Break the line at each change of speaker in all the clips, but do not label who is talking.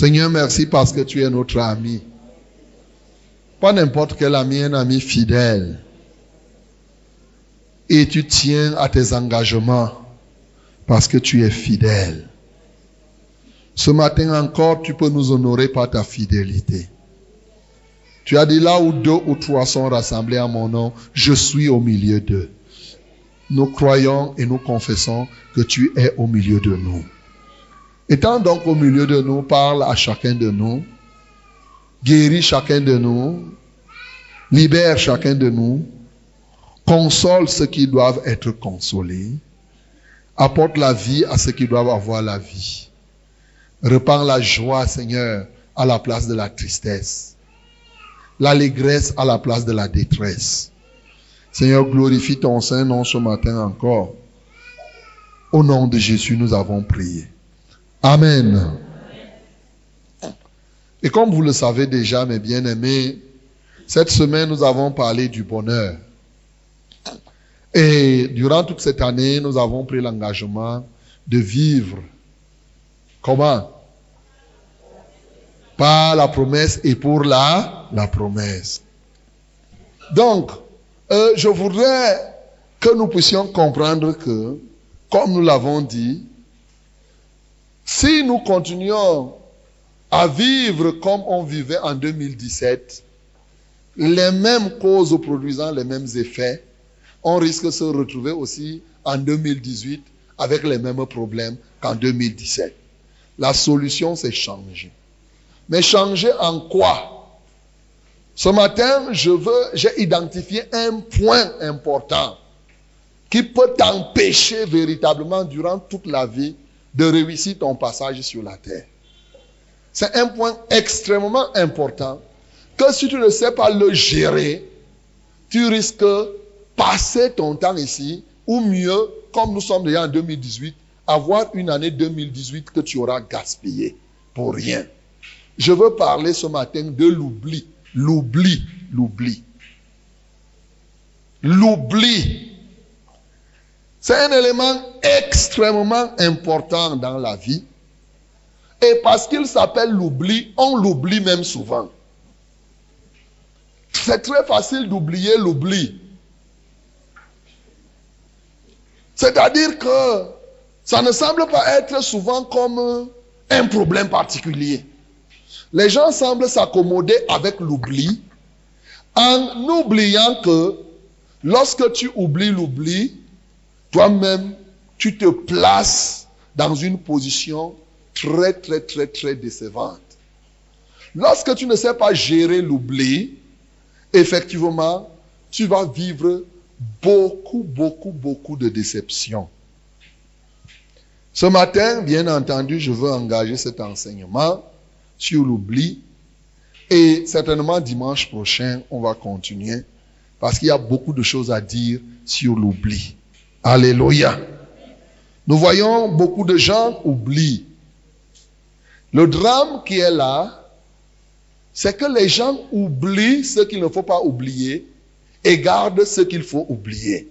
Seigneur, merci parce que tu es notre ami. Pas n'importe quel ami, un ami fidèle. Et tu tiens à tes engagements parce que tu es fidèle. Ce matin encore, tu peux nous honorer par ta fidélité. Tu as dit là où deux ou trois sont rassemblés à mon nom, je suis au milieu d'eux. Nous croyons et nous confessons que tu es au milieu de nous. Étant donc au milieu de nous, parle à chacun de nous, guéris chacun de nous, libère chacun de nous, console ceux qui doivent être consolés, apporte la vie à ceux qui doivent avoir la vie. Repends la joie, Seigneur, à la place de la tristesse, l'allégresse à la place de la détresse. Seigneur, glorifie ton Saint-Nom ce matin encore. Au nom de Jésus, nous avons prié. Amen. Et comme vous le savez déjà, mes bien-aimés, cette semaine, nous avons parlé du bonheur. Et durant toute cette année, nous avons pris l'engagement de vivre. Comment? Par la promesse et pour la, la promesse. Donc, euh, je voudrais que nous puissions comprendre que, comme nous l'avons dit, si nous continuons à vivre comme on vivait en 2017, les mêmes causes produisant les mêmes effets, on risque de se retrouver aussi en 2018 avec les mêmes problèmes qu'en 2017. La solution, c'est changer. Mais changer en quoi? Ce matin, j'ai identifié un point important qui peut t'empêcher véritablement durant toute la vie de réussir ton passage sur la terre. C'est un point extrêmement important que si tu ne sais pas le gérer, tu risques passer ton temps ici, ou mieux, comme nous sommes déjà en 2018, avoir une année 2018 que tu auras gaspillée pour rien. Je veux parler ce matin de l'oubli. L'oubli, l'oubli. L'oubli. C'est un élément extrêmement important dans la vie. Et parce qu'il s'appelle l'oubli, on l'oublie même souvent. C'est très facile d'oublier l'oubli. C'est-à-dire que ça ne semble pas être souvent comme un problème particulier. Les gens semblent s'accommoder avec l'oubli en oubliant que lorsque tu oublies l'oubli, toi-même, tu te places dans une position très, très, très, très décevante. Lorsque tu ne sais pas gérer l'oubli, effectivement, tu vas vivre beaucoup, beaucoup, beaucoup de déceptions. Ce matin, bien entendu, je veux engager cet enseignement sur l'oubli. Et certainement dimanche prochain, on va continuer parce qu'il y a beaucoup de choses à dire sur l'oubli. Alléluia. Nous voyons beaucoup de gens oublient. Le drame qui est là, c'est que les gens oublient ce qu'il ne faut pas oublier et gardent ce qu'il faut oublier.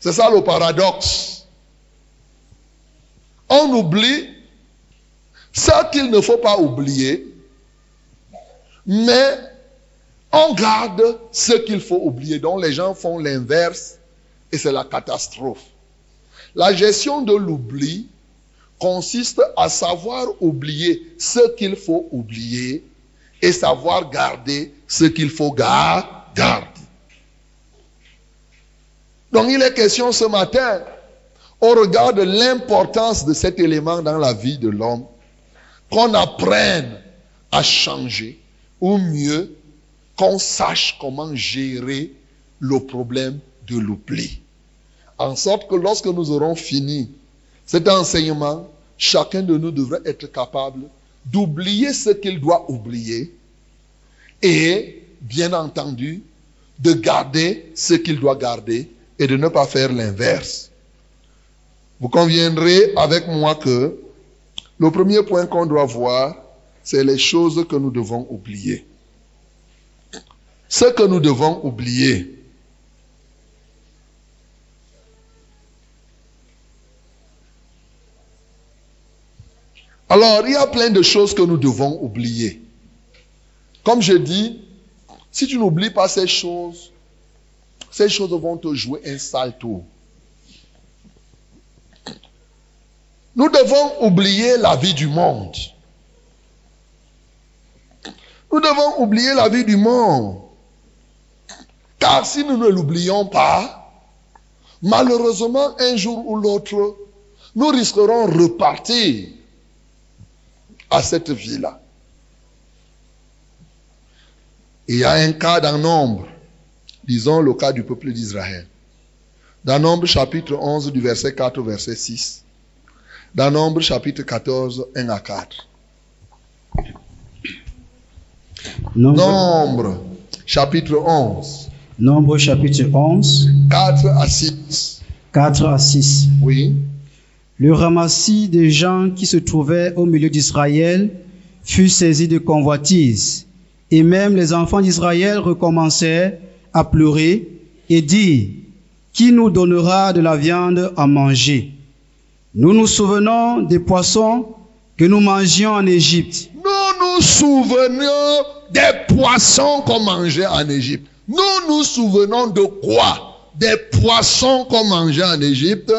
C'est ça le paradoxe. On oublie ce qu'il ne faut pas oublier, mais on garde ce qu'il faut oublier. Donc les gens font l'inverse et c'est la catastrophe. La gestion de l'oubli consiste à savoir oublier ce qu'il faut oublier et savoir garder ce qu'il faut garder. Donc il est question ce matin, au regard de l'importance de cet élément dans la vie de l'homme, qu'on apprenne à changer, ou mieux, qu'on sache comment gérer le problème de l'oubli. En sorte que lorsque nous aurons fini cet enseignement, chacun de nous devrait être capable d'oublier ce qu'il doit oublier et, bien entendu, de garder ce qu'il doit garder et de ne pas faire l'inverse. Vous conviendrez avec moi que le premier point qu'on doit voir, c'est les choses que nous devons oublier. Ce que nous devons oublier. Alors, il y a plein de choses que nous devons oublier. Comme je dis, si tu n'oublies pas ces choses, ces choses vont te jouer un sale tour. Nous devons oublier la vie du monde. Nous devons oublier la vie du monde. Car si nous ne l'oublions pas, malheureusement, un jour ou l'autre, nous risquerons de repartir à cette vie-là. Il y a un cas dans Nombre, disons le cas du peuple d'Israël. Dans Nombre chapitre 11 du verset 4 au verset 6. Dans Nombre chapitre 14, 1 à 4. Nombre, chapitre 11.
Nombre chapitre 11,
4 à 6.
4 à 6.
Oui.
Le ramassis des gens qui se trouvaient au milieu d'Israël fut saisi de convoitise. Et même les enfants d'Israël recommencèrent à pleurer et dire, qui nous donnera de la viande à manger? Nous nous souvenons des poissons que nous mangions en Égypte.
Nous nous souvenons des poissons qu'on mangeait en Égypte. Nous nous souvenons de quoi? Des poissons qu'on mangeait en Égypte.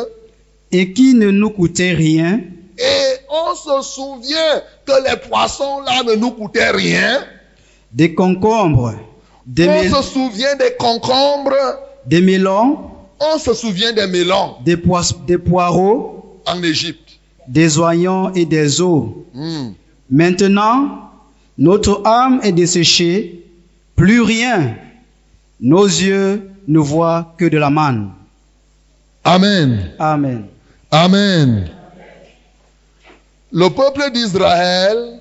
Et qui ne nous coûtaient rien,
Et on se souvient que les poissons là ne nous coûtaient rien.
des concombres, des,
On se souvient des concombres.
des mélons,
On se souvient des mélons
des, pois- des poireaux,
en Égypte.
des oignons et des eaux.
Hmm.
Maintenant, notre âme est desséchée, plus rien. Nos yeux ne voient que de la manne.
Amen.
Amen.
Amen. Le peuple d'Israël,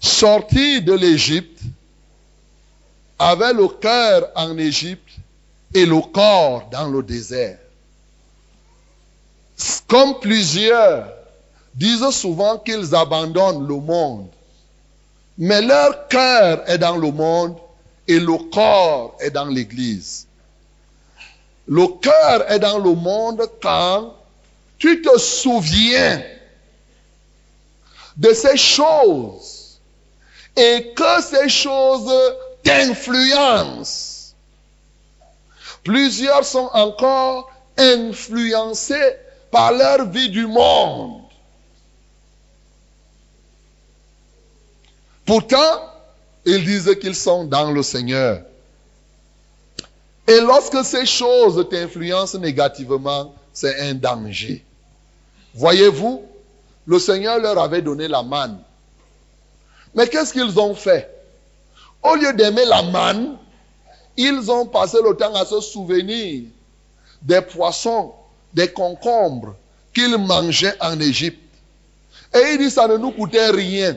sorti de l'Égypte, avait le cœur en Égypte et le corps dans le désert. Comme plusieurs disent souvent qu'ils abandonnent le monde, mais leur cœur est dans le monde et le corps est dans l'Église. Le cœur est dans le monde quand tu te souviens de ces choses et que ces choses t'influencent. Plusieurs sont encore influencés par leur vie du monde. Pourtant, ils disent qu'ils sont dans le Seigneur. Et lorsque ces choses t'influencent négativement, c'est un danger. Voyez-vous, le Seigneur leur avait donné la manne. Mais qu'est-ce qu'ils ont fait? Au lieu d'aimer la manne, ils ont passé le temps à se souvenir des poissons, des concombres qu'ils mangeaient en Égypte. Et ils disent ça ne nous coûtait rien.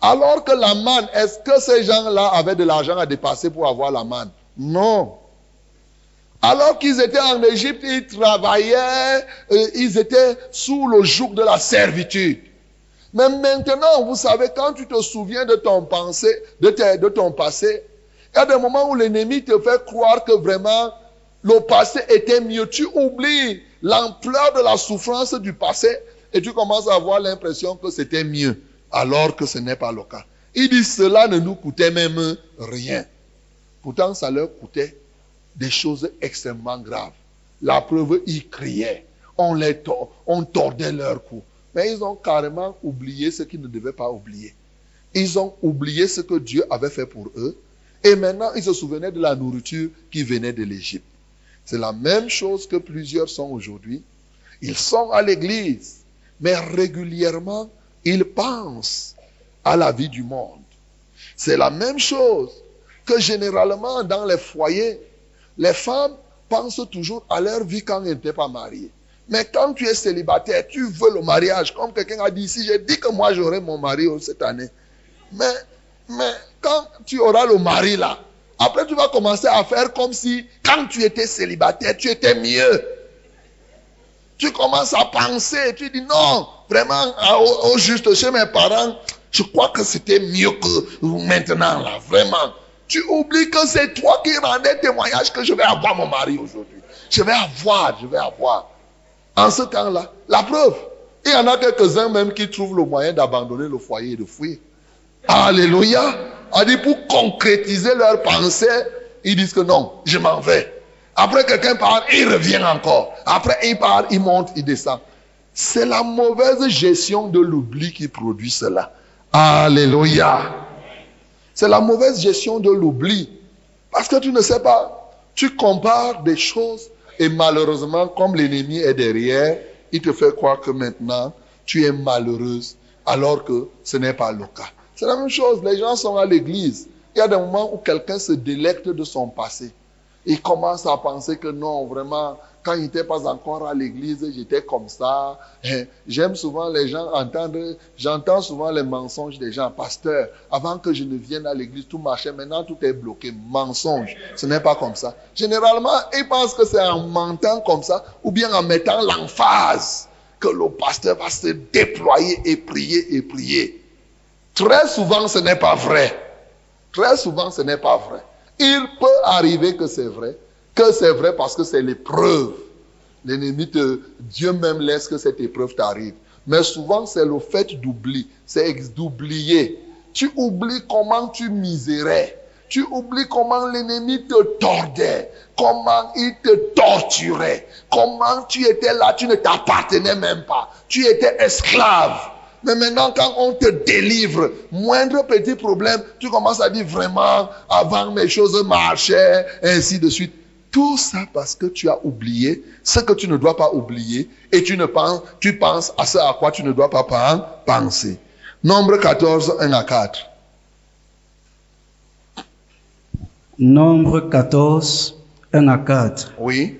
Alors que la manne, est-ce que ces gens-là avaient de l'argent à dépasser pour avoir la manne? Non. Alors qu'ils étaient en Égypte, ils travaillaient, euh, ils étaient sous le joug de la servitude. Mais maintenant, vous savez, quand tu te souviens de ton de, de ton passé, il y a des moments où l'ennemi te fait croire que vraiment le passé était mieux. Tu oublies l'ampleur de la souffrance du passé et tu commences à avoir l'impression que c'était mieux, alors que ce n'est pas le cas. Il dit cela ne nous coûtait même rien. Pourtant, ça leur coûtait des choses extrêmement graves. La preuve, ils criaient. On, les on tordait leur cou. Mais ils ont carrément oublié ce qu'ils ne devaient pas oublier. Ils ont oublié ce que Dieu avait fait pour eux. Et maintenant, ils se souvenaient de la nourriture qui venait de l'Égypte. C'est la même chose que plusieurs sont aujourd'hui. Ils sont à l'église, mais régulièrement, ils pensent à la vie du monde. C'est la même chose que généralement dans les foyers, les femmes pensent toujours à leur vie quand elles n'étaient pas mariées. Mais quand tu es célibataire, tu veux le mariage. Comme quelqu'un a dit ici, j'ai dit que moi j'aurai mon mari cette année. Mais, mais quand tu auras le mari là, après tu vas commencer à faire comme si quand tu étais célibataire, tu étais mieux. Tu commences à penser, tu dis non, vraiment, au, au juste chez mes parents, je crois que c'était mieux que maintenant là, vraiment. Tu oublies que c'est toi qui rendais témoignage que je vais avoir mon mari aujourd'hui. Je vais avoir, je vais avoir. En ce temps-là, la preuve, Il y en a quelques-uns même qui trouvent le moyen d'abandonner le foyer et de fuir. Alléluia. A dit pour concrétiser leurs pensées, ils disent que non, je m'en vais. Après quelqu'un part, il revient encore. Après il part, il monte, il descend. C'est la mauvaise gestion de l'oubli qui produit cela. Alléluia. C'est la mauvaise gestion de l'oubli. Parce que tu ne sais pas, tu compares des choses et malheureusement, comme l'ennemi est derrière, il te fait croire que maintenant, tu es malheureuse alors que ce n'est pas le cas. C'est la même chose, les gens sont à l'église. Il y a des moments où quelqu'un se délecte de son passé. Il commence à penser que non, vraiment, quand n'était pas encore à l'église, j'étais comme ça. Hein, j'aime souvent les gens entendre, j'entends souvent les mensonges des gens. Pasteur, avant que je ne vienne à l'église, tout marchait. Maintenant, tout est bloqué. Mensonge. Ce n'est pas comme ça. Généralement, ils pensent que c'est en mentant comme ça, ou bien en mettant l'emphase, que le pasteur va se déployer et prier et prier. Très souvent, ce n'est pas vrai. Très souvent, ce n'est pas vrai. Il peut arriver que c'est vrai, que c'est vrai parce que c'est l'épreuve. L'ennemi te, Dieu même laisse que cette épreuve t'arrive. Mais souvent, c'est le fait d'oublier. C'est d'oublier. Tu oublies comment tu misérais. Tu oublies comment l'ennemi te tordait. Comment il te torturait. Comment tu étais là, tu ne t'appartenais même pas. Tu étais esclave. Mais maintenant, quand on te délivre, moindre petit problème, tu commences à dire vraiment, avant mes choses marchaient, ainsi de suite. Tout ça parce que tu as oublié ce que tu ne dois pas oublier et tu ne penses, tu penses à ce à quoi tu ne dois pas penser. Nombre 14, 1 à 4.
Nombre 14, 1 à 4.
Oui.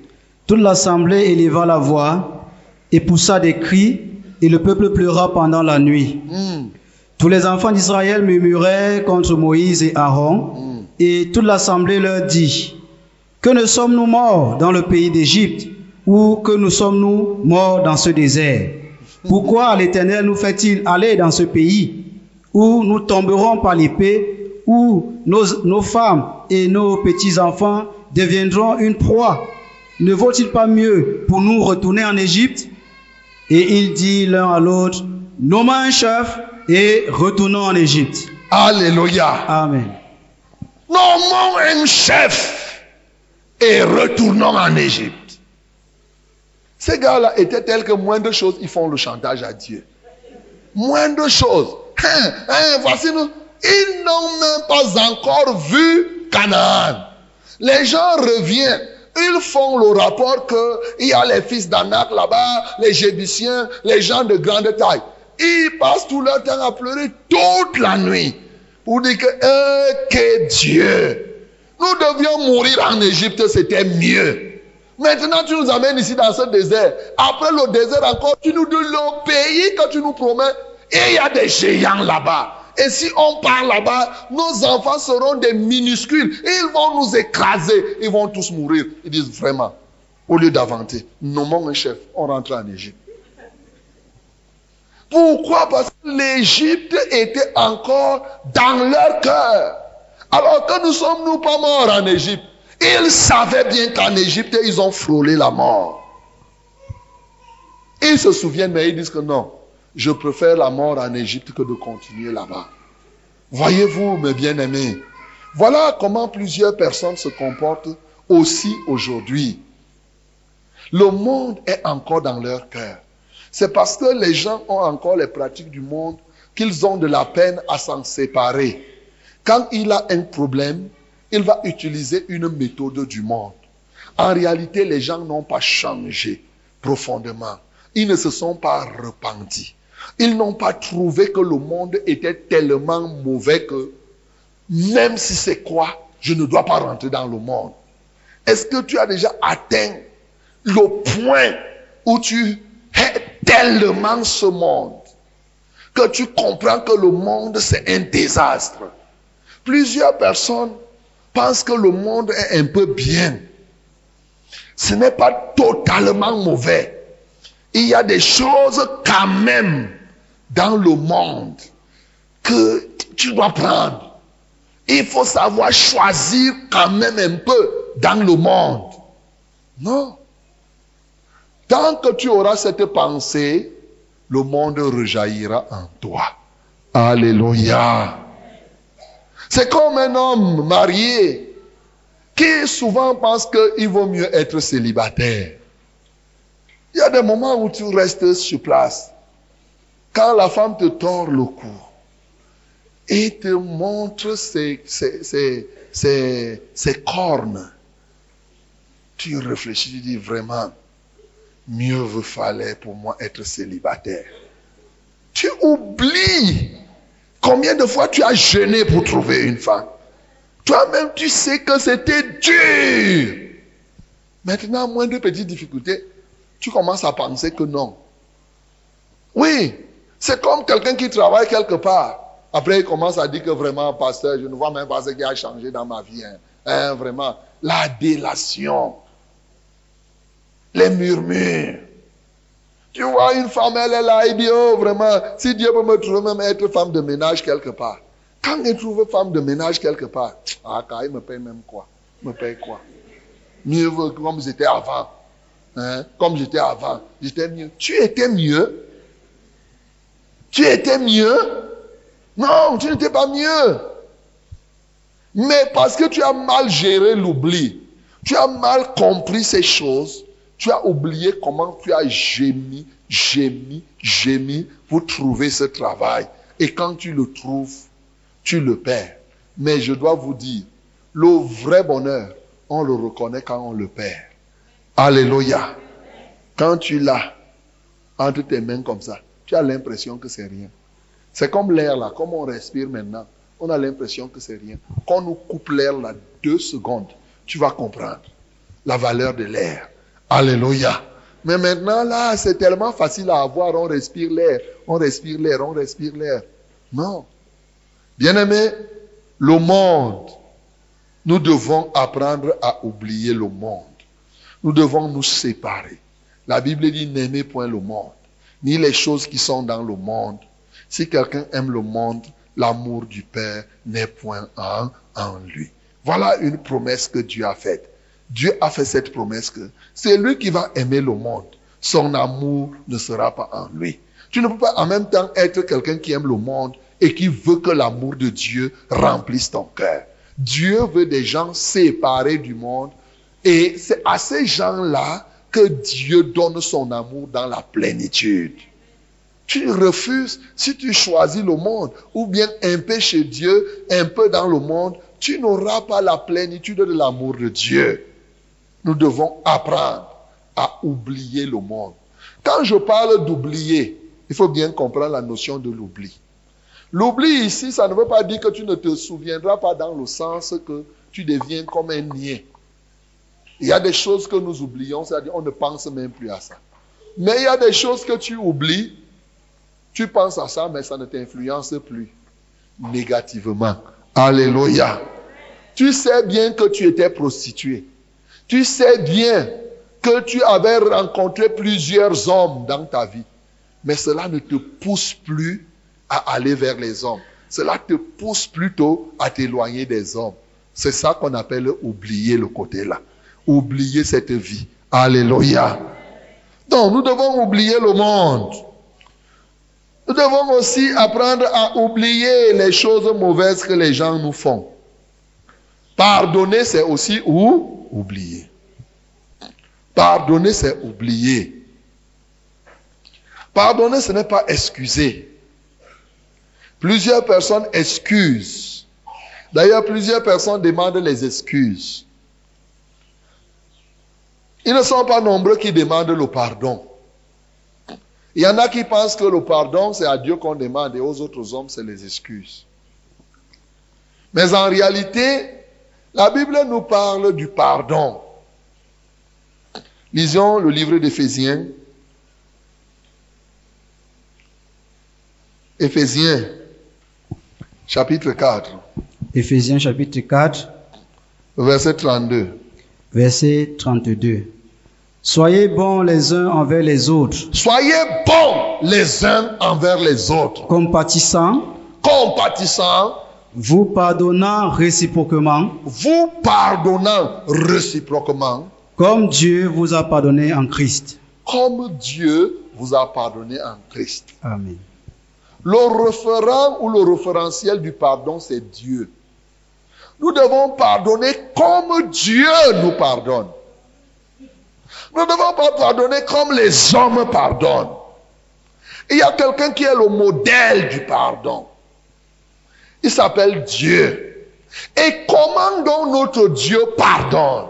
Toute l'assemblée éleva la voix et poussa des cris et le peuple pleura pendant la nuit.
Hmm.
Tous les enfants d'Israël murmuraient contre Moïse et Aaron
Hmm.
et toute l'assemblée leur dit, que ne sommes-nous morts dans le pays d'Égypte ou que nous sommes-nous morts dans ce désert? Pourquoi l'Éternel nous fait-il aller dans ce pays où nous tomberons par l'épée, où nos, nos femmes et nos petits-enfants deviendront une proie? Ne vaut-il pas mieux pour nous retourner en Égypte? Et il dit l'un à l'autre, nommons un chef et retournons en Égypte.
Alléluia.
Amen.
Nommons un chef et retournons en Égypte. Ces gars-là étaient tels que moindre chose, ils font le chantage à Dieu. Moindre chose. Hein, hein, voici nous. Ils n'ont même pas encore vu Canaan. Les gens reviennent. Ils font le rapport qu'il y a les fils d'Anak là-bas, les Jébusiens, les gens de grande taille. Ils passent tout leur temps à pleurer toute la nuit pour dire que, euh, que Dieu, nous devions mourir en Égypte, c'était mieux. Maintenant, tu nous amènes ici dans ce désert. Après le désert encore, tu nous dis le pays que tu nous promets. Et il y a des géants là-bas. Et si on part là-bas, nos enfants seront des minuscules. Ils vont nous écraser. Ils vont tous mourir. Ils disent vraiment, au lieu d'inventer, nommons un chef, on rentre en Égypte. Pourquoi? Parce que l'Égypte était encore dans leur cœur. Alors que nous sommes nous pas morts en Égypte. Ils savaient bien qu'en Égypte, ils ont frôlé la mort. Ils se souviennent, mais ils disent que non, je préfère la mort en Égypte que de continuer là-bas. Voyez-vous, mes bien-aimés, voilà comment plusieurs personnes se comportent aussi aujourd'hui. Le monde est encore dans leur cœur. C'est parce que les gens ont encore les pratiques du monde qu'ils ont de la peine à s'en séparer. Quand il a un problème, il va utiliser une méthode du monde. En réalité, les gens n'ont pas changé profondément. Ils ne se sont pas repentis. Ils n'ont pas trouvé que le monde était tellement mauvais que même si c'est quoi, je ne dois pas rentrer dans le monde. Est-ce que tu as déjà atteint le point où tu hais tellement ce monde que tu comprends que le monde c'est un désastre? Plusieurs personnes pensent que le monde est un peu bien. Ce n'est pas totalement mauvais. Il y a des choses quand même dans le monde que tu dois prendre. Il faut savoir choisir quand même un peu dans le monde. Non. Tant que tu auras cette pensée, le monde rejaillira en toi. Alléluia. C'est comme un homme marié qui souvent pense qu'il vaut mieux être célibataire. Il y a des moments où tu restes sur place. Quand la femme te tord le cou et te montre ses, ses, ses, ses, cornes, tu réfléchis, tu dis vraiment, mieux vous fallait pour moi être célibataire. Tu oublies combien de fois tu as jeûné pour trouver une femme? Toi-même, tu sais que c'était dur. Maintenant, moins de petites difficultés, tu commences à penser que non. Oui, c'est comme quelqu'un qui travaille quelque part. Après, il commence à dire que vraiment, pasteur, je ne vois même pas ce qui a changé dans ma vie. Hein. Hein, vraiment, la délation, les murmures. Tu vois une femme, elle est là, il dit, oh vraiment, si Dieu peut me trouver même être femme de ménage quelque part. Quand il trouve femme de ménage quelque part, ah, il me paye même quoi? Il me paye quoi? Mieux comme j'étais avant. Hein? Comme j'étais avant. J'étais mieux. Tu étais mieux? Tu étais mieux? Non, tu n'étais pas mieux. Mais parce que tu as mal géré l'oubli, tu as mal compris ces choses, tu as oublié comment tu as gémi, gémi, gémi pour trouver ce travail. Et quand tu le trouves, tu le perds. Mais je dois vous dire, le vrai bonheur, on le reconnaît quand on le perd. Alléluia. Quand tu l'as entre tes mains comme ça, tu as l'impression que c'est rien. C'est comme l'air là, comme on respire maintenant. On a l'impression que c'est rien. Quand on nous coupe l'air là deux secondes, tu vas comprendre la valeur de l'air. Alléluia. Mais maintenant là, c'est tellement facile à avoir. On respire l'air, on respire l'air, on respire l'air. Non. Bien-aimé, le monde, nous devons apprendre à oublier le monde. Nous devons nous séparer. La Bible dit n'aimez point le monde, ni les choses qui sont dans le monde. Si quelqu'un aime le monde, l'amour du Père n'est point en, en lui. Voilà une promesse que Dieu a faite. Dieu a fait cette promesse que c'est lui qui va aimer le monde. Son amour ne sera pas en lui. Tu ne peux pas en même temps être quelqu'un qui aime le monde et qui veut que l'amour de Dieu remplisse ton cœur. Dieu veut des gens séparés du monde et c'est à ces gens-là que Dieu donne son amour dans la plénitude. Tu refuses, si tu choisis le monde, ou bien un peu chez Dieu, un peu dans le monde, tu n'auras pas la plénitude de l'amour de Dieu. Nous devons apprendre à oublier le monde. Quand je parle d'oublier, il faut bien comprendre la notion de l'oubli. L'oubli ici, ça ne veut pas dire que tu ne te souviendras pas dans le sens que tu deviens comme un niais. Il y a des choses que nous oublions, c'est-à-dire on ne pense même plus à ça. Mais il y a des choses que tu oublies, tu penses à ça, mais ça ne t'influence plus négativement. Alléluia. Tu sais bien que tu étais prostituée. Tu sais bien que tu avais rencontré plusieurs hommes dans ta vie. Mais cela ne te pousse plus à aller vers les hommes. Cela te pousse plutôt à t'éloigner des hommes. C'est ça qu'on appelle oublier le côté là. Oublier cette vie. Alléluia. Donc, nous devons oublier le monde. Nous devons aussi apprendre à oublier les choses mauvaises que les gens nous font. Pardonner, c'est aussi ou oublier. Pardonner, c'est oublier. Pardonner, ce n'est pas excuser. Plusieurs personnes excusent. D'ailleurs, plusieurs personnes demandent les excuses. Ils ne sont pas nombreux qui demandent le pardon. Il y en a qui pensent que le pardon, c'est à Dieu qu'on demande et aux autres hommes, c'est les excuses. Mais en réalité, la Bible nous parle du pardon. Lisons le livre d'Éphésiens. Éphésiens chapitre 4,
Éphésiens chapitre 4,
verset 32.
verset 32. Soyez bons les uns envers les autres,
Soyez bons les uns envers les autres,
compatissants,
compatissants,
vous pardonnant réciproquement,
vous pardonnant réciproquement,
comme Dieu vous a pardonné en Christ.
comme Dieu vous a pardonné en Christ.
Amen.
Le référent ou le référentiel du pardon, c'est Dieu. Nous devons pardonner comme Dieu nous pardonne. Nous ne devons pas pardonner comme les hommes pardonnent. Il y a quelqu'un qui est le modèle du pardon. Il s'appelle Dieu. Et comment donc notre Dieu pardonne?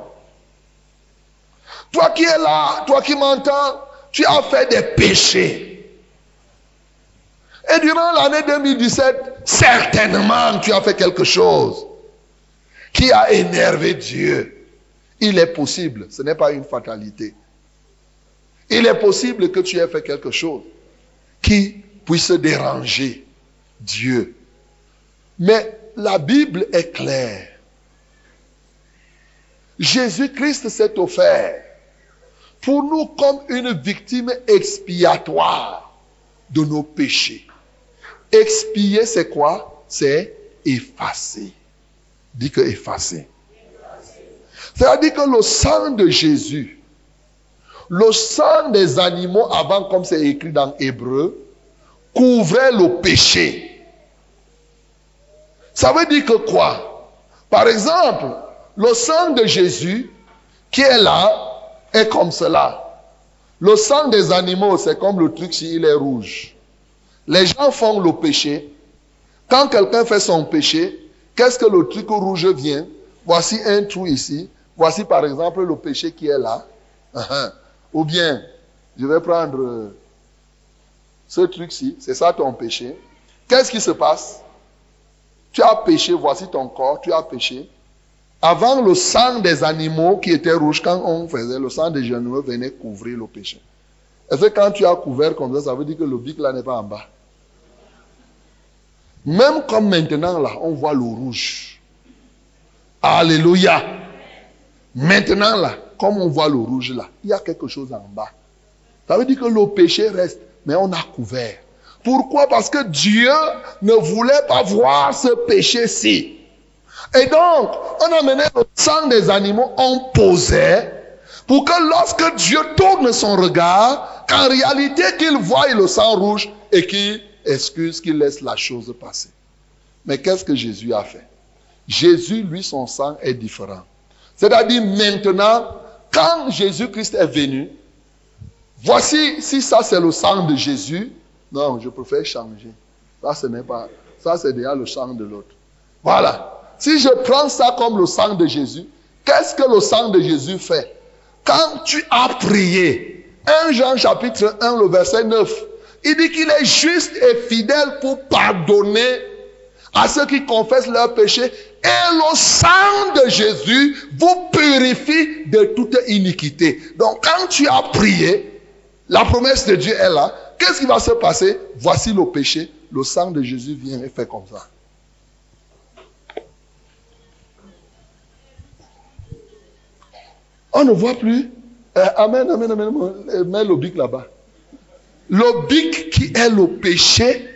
Toi qui es là, toi qui m'entends, tu as fait des péchés. Et durant l'année 2017, certainement tu as fait quelque chose qui a énervé Dieu. Il est possible, ce n'est pas une fatalité. Il est possible que tu aies fait quelque chose qui puisse déranger Dieu. Mais la Bible est claire. Jésus-Christ s'est offert pour nous comme une victime expiatoire de nos péchés. Expier, c'est quoi? C'est effacer. Dis que effacer. C'est-à-dire que le sang de Jésus, le sang des animaux avant, comme c'est écrit dans Hébreu, couvrait le péché. Ça veut dire que quoi? Par exemple, le sang de Jésus qui est là est comme cela. Le sang des animaux, c'est comme le truc s'il est rouge. Les gens font le péché. Quand quelqu'un fait son péché, qu'est-ce que le truc rouge vient? Voici un trou ici. Voici par exemple le péché qui est là. Ou bien, je vais prendre ce truc-ci, c'est ça ton péché. Qu'est-ce qui se passe? Tu as péché, voici ton corps, tu as péché. Avant le sang des animaux qui étaient rouges, quand on faisait, le sang des animaux venait couvrir le péché. Est-ce que quand tu as couvert comme ça, ça veut dire que le bic là n'est pas en bas? Même comme maintenant là, on voit le rouge. Alléluia. Maintenant là, comme on voit le rouge là, il y a quelque chose en bas. Ça veut dire que le péché reste, mais on a couvert. Pourquoi? Parce que Dieu ne voulait pas voir ce péché-ci. Et donc, on amenait le sang des animaux, on posait, pour que lorsque Dieu tourne son regard, qu'en réalité qu'il voie le sang rouge et qu'il excuse, qu'il laisse la chose passer. Mais qu'est-ce que Jésus a fait? Jésus, lui, son sang est différent. C'est-à-dire maintenant, quand Jésus-Christ est venu, voici, si ça c'est le sang de Jésus, non, je préfère changer. Ça, ce n'est pas, c'est déjà le sang de l'autre. Voilà. Si je prends ça comme le sang de Jésus, qu'est-ce que le sang de Jésus fait? Quand tu as prié, 1 Jean chapitre 1, le verset 9, il dit qu'il est juste et fidèle pour pardonner à ceux qui confessent leurs péchés. Et le sang de Jésus vous purifie de toute iniquité. Donc quand tu as prié, la promesse de Dieu est là. Qu'est-ce qui va se passer? Voici le péché. Le sang de Jésus vient et fait comme ça. On ne voit plus. Euh, amen, amen, amen. Mets le bic là-bas. Le bic qui est le péché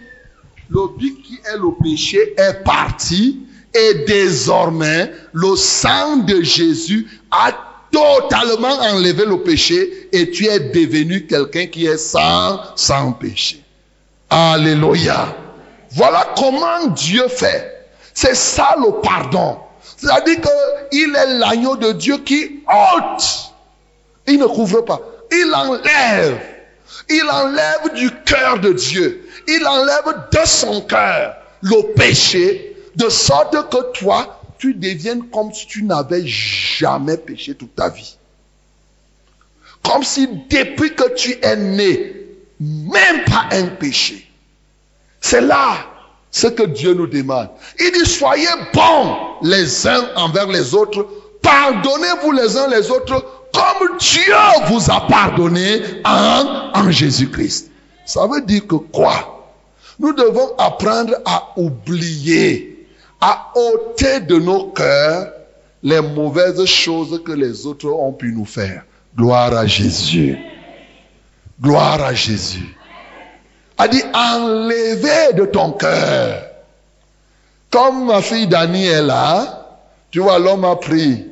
le but qui est le péché est parti et désormais le sang de Jésus a totalement enlevé le péché et tu es devenu quelqu'un qui est sans, sans péché. Alléluia. Voilà comment Dieu fait. C'est ça le pardon. C'est-à-dire qu'il est l'agneau de Dieu qui ôte. Il ne couvre pas. Il enlève. Il enlève du cœur de Dieu il enlève de son cœur le péché, de sorte que toi, tu deviennes comme si tu n'avais jamais péché toute ta vie. Comme si depuis que tu es né, même pas un péché. C'est là ce que Dieu nous demande. Il dit, soyez bons les uns envers les autres, pardonnez-vous les uns les autres, comme Dieu vous a pardonné en, en Jésus-Christ. Ça veut dire que quoi? Nous devons apprendre à oublier, à ôter de nos cœurs les mauvaises choses que les autres ont pu nous faire. Gloire à Jésus. Gloire à Jésus. A dit enlever de ton cœur. Comme ma fille Dani est là, tu vois, l'homme a pris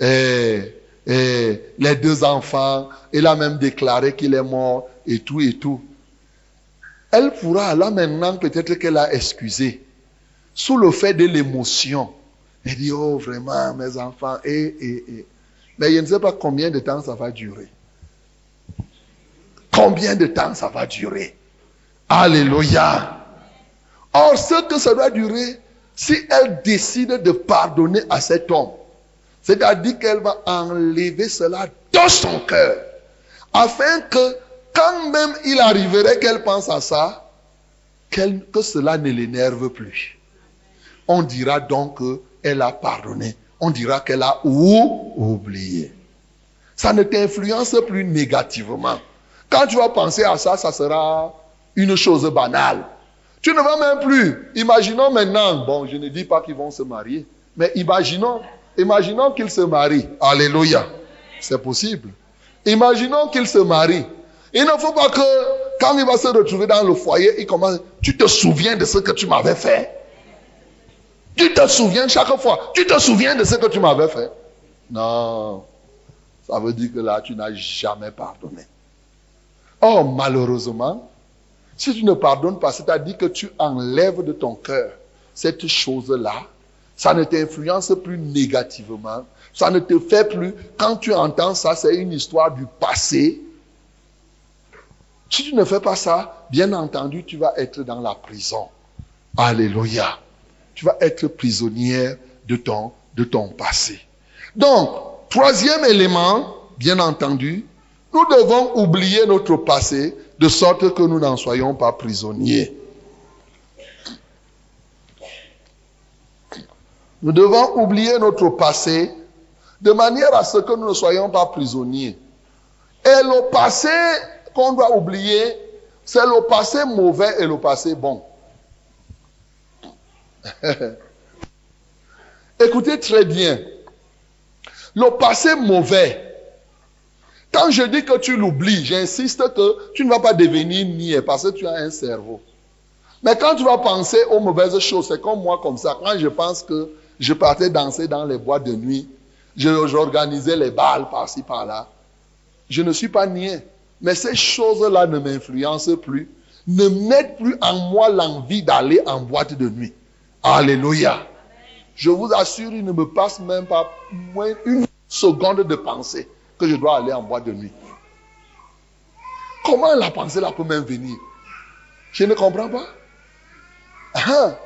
et, et les deux enfants. Il a même déclaré qu'il est mort et tout et tout. Elle pourra, là maintenant, peut-être qu'elle a excusé, sous le fait de l'émotion. Elle dit, oh vraiment, mes enfants, et, et, et. Mais je ne sais pas combien de temps ça va durer. Combien de temps ça va durer? Alléluia. Or, ce que ça doit durer, si elle décide de pardonner à cet homme, c'est-à-dire qu'elle va enlever cela dans son cœur, afin que quand même il arriverait qu'elle pense à ça, que cela ne l'énerve plus. On dira donc qu'elle a pardonné. On dira qu'elle a oublié. Ça ne t'influence plus négativement. Quand tu vas penser à ça, ça sera une chose banale. Tu ne vas même plus. Imaginons maintenant, bon, je ne dis pas qu'ils vont se marier, mais imaginons, imaginons qu'ils se marient. Alléluia. C'est possible. Imaginons qu'ils se marient. Il ne faut pas que, quand il va se retrouver dans le foyer, il commence, tu te souviens de ce que tu m'avais fait? Tu te souviens chaque fois. Tu te souviens de ce que tu m'avais fait. Non. Ça veut dire que là, tu n'as jamais pardonné. Oh, malheureusement, si tu ne pardonnes pas, c'est-à-dire que tu enlèves de ton cœur cette chose-là, ça ne t'influence plus négativement, ça ne te fait plus, quand tu entends ça, c'est une histoire du passé. Si tu ne fais pas ça, bien entendu, tu vas être dans la prison. Alléluia. Tu vas être prisonnière de ton, de ton passé. Donc, troisième élément, bien entendu, nous devons oublier notre passé de sorte que nous n'en soyons pas prisonniers. Nous devons oublier notre passé de manière à ce que nous ne soyons pas prisonniers. Et le passé qu'on doit oublier, c'est le passé mauvais et le passé bon. Écoutez très bien. Le passé mauvais, quand je dis que tu l'oublies, j'insiste que tu ne vas pas devenir niais parce que tu as un cerveau. Mais quand tu vas penser aux mauvaises choses, c'est comme moi comme ça. Quand je pense que je partais danser dans les bois de nuit, j'organisais les balles par-ci, par-là, je ne suis pas niais. Mais ces choses-là ne m'influencent plus, ne mettent plus en moi l'envie d'aller en boîte de nuit. Alléluia. Je vous assure, il ne me passe même pas moins une seconde de pensée que je dois aller en boîte de nuit. Comment la pensée là peut même venir? Je ne comprends pas. Ah.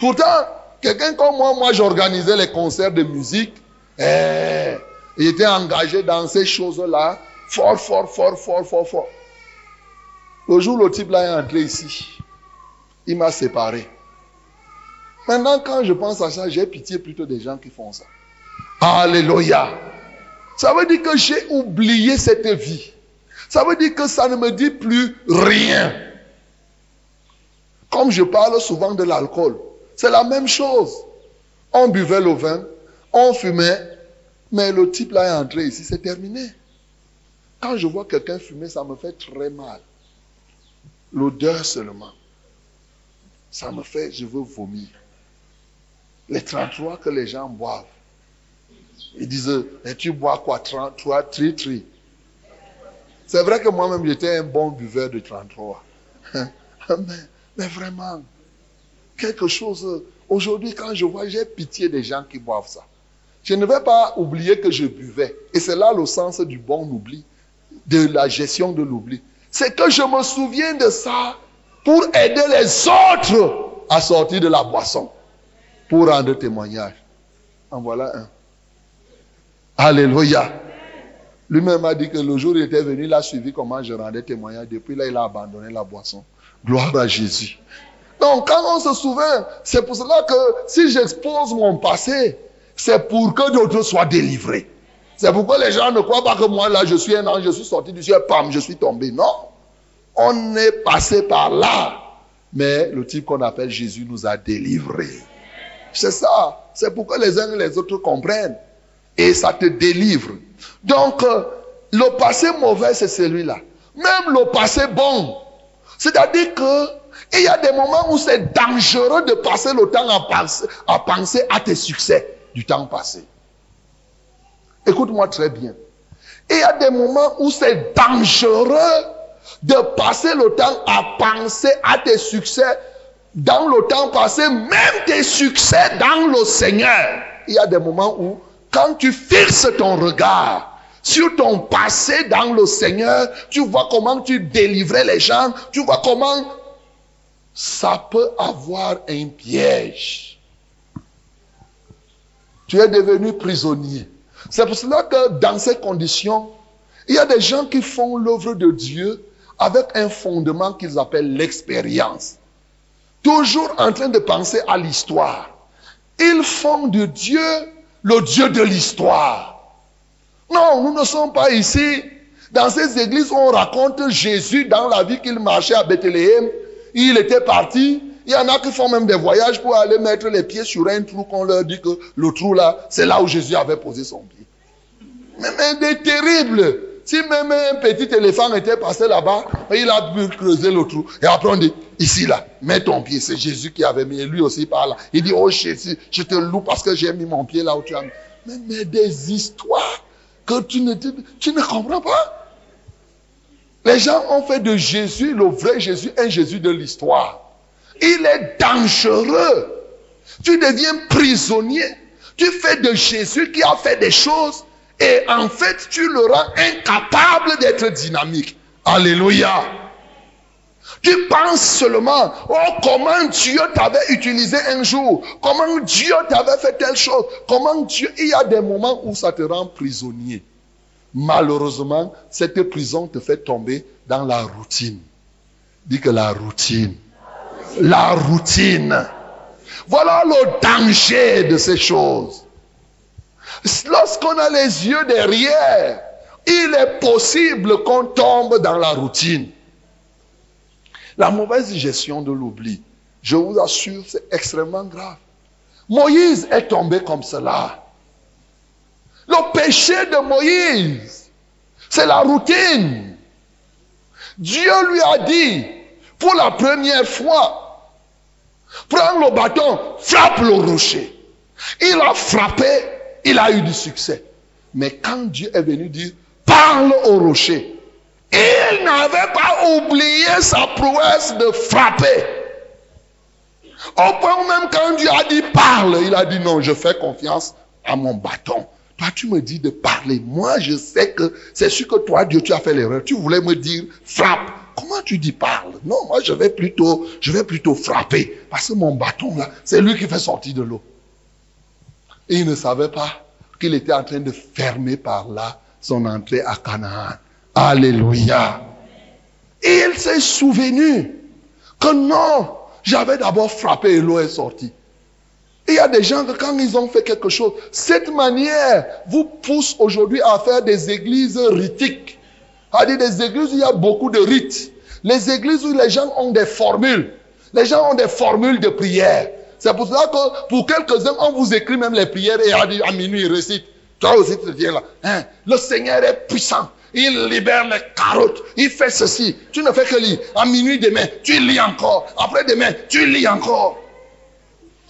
Pourtant, quelqu'un comme moi, moi j'organisais les concerts de musique. Eh, il était engagé dans ces choses-là. Fort, fort, fort, fort, fort, fort. Le jour où le type là est entré ici, il m'a séparé. Maintenant, quand je pense à ça, j'ai pitié plutôt des gens qui font ça. Alléluia. Ça veut dire que j'ai oublié cette vie. Ça veut dire que ça ne me dit plus rien. Comme je parle souvent de l'alcool, c'est la même chose. On buvait le vin, on fumait, mais le type là est entré ici, c'est terminé. Quand je vois quelqu'un fumer, ça me fait très mal. L'odeur seulement. Ça me fait, je veux vomir. Les 33 que les gens boivent. Ils disent, et tu bois quoi 33, tri, tri. C'est vrai que moi-même, j'étais un bon buveur de 33. mais, mais vraiment, quelque chose. Aujourd'hui, quand je vois, j'ai pitié des gens qui boivent ça. Je ne vais pas oublier que je buvais. Et c'est là le sens du bon oubli, de la gestion de l'oubli. C'est que je me souviens de ça pour aider les autres à sortir de la boisson, pour rendre témoignage. En voilà un. Alléluia. Lui-même a dit que le jour où il était venu, il a suivi comment je rendais témoignage. Depuis là, il a abandonné la boisson. Gloire à Jésus. Donc, quand on se souvient, c'est pour cela que si j'expose mon passé, c'est pour que d'autres soient délivrés. C'est pourquoi les gens ne croient pas que moi, là, je suis un ange, je suis sorti du ciel, pam, je suis tombé. Non. On est passé par là. Mais le type qu'on appelle Jésus nous a délivrés. C'est ça. C'est pour que les uns et les autres comprennent et ça te délivre. Donc, euh, le passé mauvais, c'est celui-là. Même le passé bon. C'est-à-dire que il y a des moments où c'est dangereux de passer le temps à penser, à penser à tes succès du temps passé. Écoute-moi très bien. Il y a des moments où c'est dangereux de passer le temps à penser à tes succès dans le temps passé, même tes succès dans le Seigneur. Il y a des moments où, quand tu fixes ton regard sur ton passé dans le Seigneur, tu vois comment tu délivrais les gens, tu vois comment ça peut avoir un piège. Tu es devenu prisonnier. C'est pour cela que dans ces conditions, il y a des gens qui font l'œuvre de Dieu avec un fondement qu'ils appellent l'expérience. Toujours en train de penser à l'histoire. Ils font de Dieu le Dieu de l'histoire. Non, nous ne sommes pas ici. Dans ces églises, on raconte Jésus dans la vie qu'il marchait à Bethléem. Il était parti. Il y en a qui font même des voyages pour aller mettre les pieds sur un trou qu'on leur dit que le trou là, c'est là où Jésus avait posé son pied. Mais, mais c'est terrible. Si même un petit éléphant était passé là-bas, il a pu creuser le trou. Et après on dit, ici là, mets ton pied. C'est Jésus qui avait mis, lui aussi par là. Il dit, oh Jésus, je te loue parce que j'ai mis mon pied là où tu as mis. Mais, des histoires que tu ne, tu ne comprends pas. Les gens ont fait de Jésus, le vrai Jésus, un Jésus de l'histoire. Il est dangereux. Tu deviens prisonnier. Tu fais de Jésus qui a fait des choses et en fait, tu le rends incapable d'être dynamique. Alléluia. Tu penses seulement, oh, comment Dieu t'avait utilisé un jour, comment Dieu t'avait fait telle chose, comment Dieu, il y a des moments où ça te rend prisonnier. Malheureusement, cette prison te fait tomber dans la routine. Dis que la routine. La routine. Voilà le danger de ces choses. Lorsqu'on a les yeux derrière, il est possible qu'on tombe dans la routine. La mauvaise gestion de l'oubli, je vous assure, c'est extrêmement grave. Moïse est tombé comme cela. Le péché de Moïse, c'est la routine. Dieu lui a dit, pour la première fois, prends le bâton, frappe le rocher. Il a frappé, il a eu du succès. Mais quand Dieu est venu dire, parle au rocher, il n'avait pas oublié sa prouesse de frapper. Au point même quand Dieu a dit parle, il a dit non, je fais confiance à mon bâton. Toi, tu me dis de parler. Moi, je sais que c'est sûr que toi, Dieu, tu as fait l'erreur. Tu voulais me dire frappe. Comment tu dis parle? Non, moi, je vais plutôt, je vais plutôt frapper. Parce que mon bâton, là, c'est lui qui fait sortir de l'eau. Et il ne savait pas qu'il était en train de fermer par là son entrée à Canaan. Alléluia. Et il s'est souvenu que non, j'avais d'abord frappé et l'eau est sortie. Il y a des gens que quand ils ont fait quelque chose, cette manière vous pousse aujourd'hui à faire des églises ritiques. C'est-à-dire des églises où il y a beaucoup de rites. Les églises où les gens ont des formules. Les gens ont des formules de prière. C'est pour cela que pour quelques-uns, on vous écrit même les prières et à, minuit, ils récitent. Toi aussi, tu viens là. Hein? Le Seigneur est puissant. Il libère les carottes. Il fait ceci. Tu ne fais que lire. À minuit demain, tu lis encore. Après demain, tu lis encore.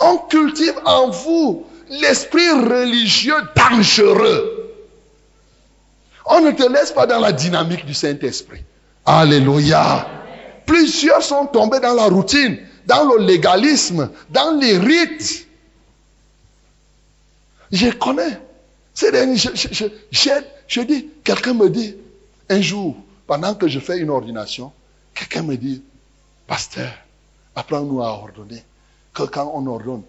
On cultive en vous l'esprit religieux dangereux. On ne te laisse pas dans la dynamique du Saint-Esprit. Alléluia. Plusieurs sont tombés dans la routine dans le légalisme, dans les rites. Je connais. C'est je, je, dis, quelqu'un me dit, un jour, pendant que je fais une ordination, quelqu'un me dit, pasteur, apprends-nous à ordonner. Que quand on ordonne,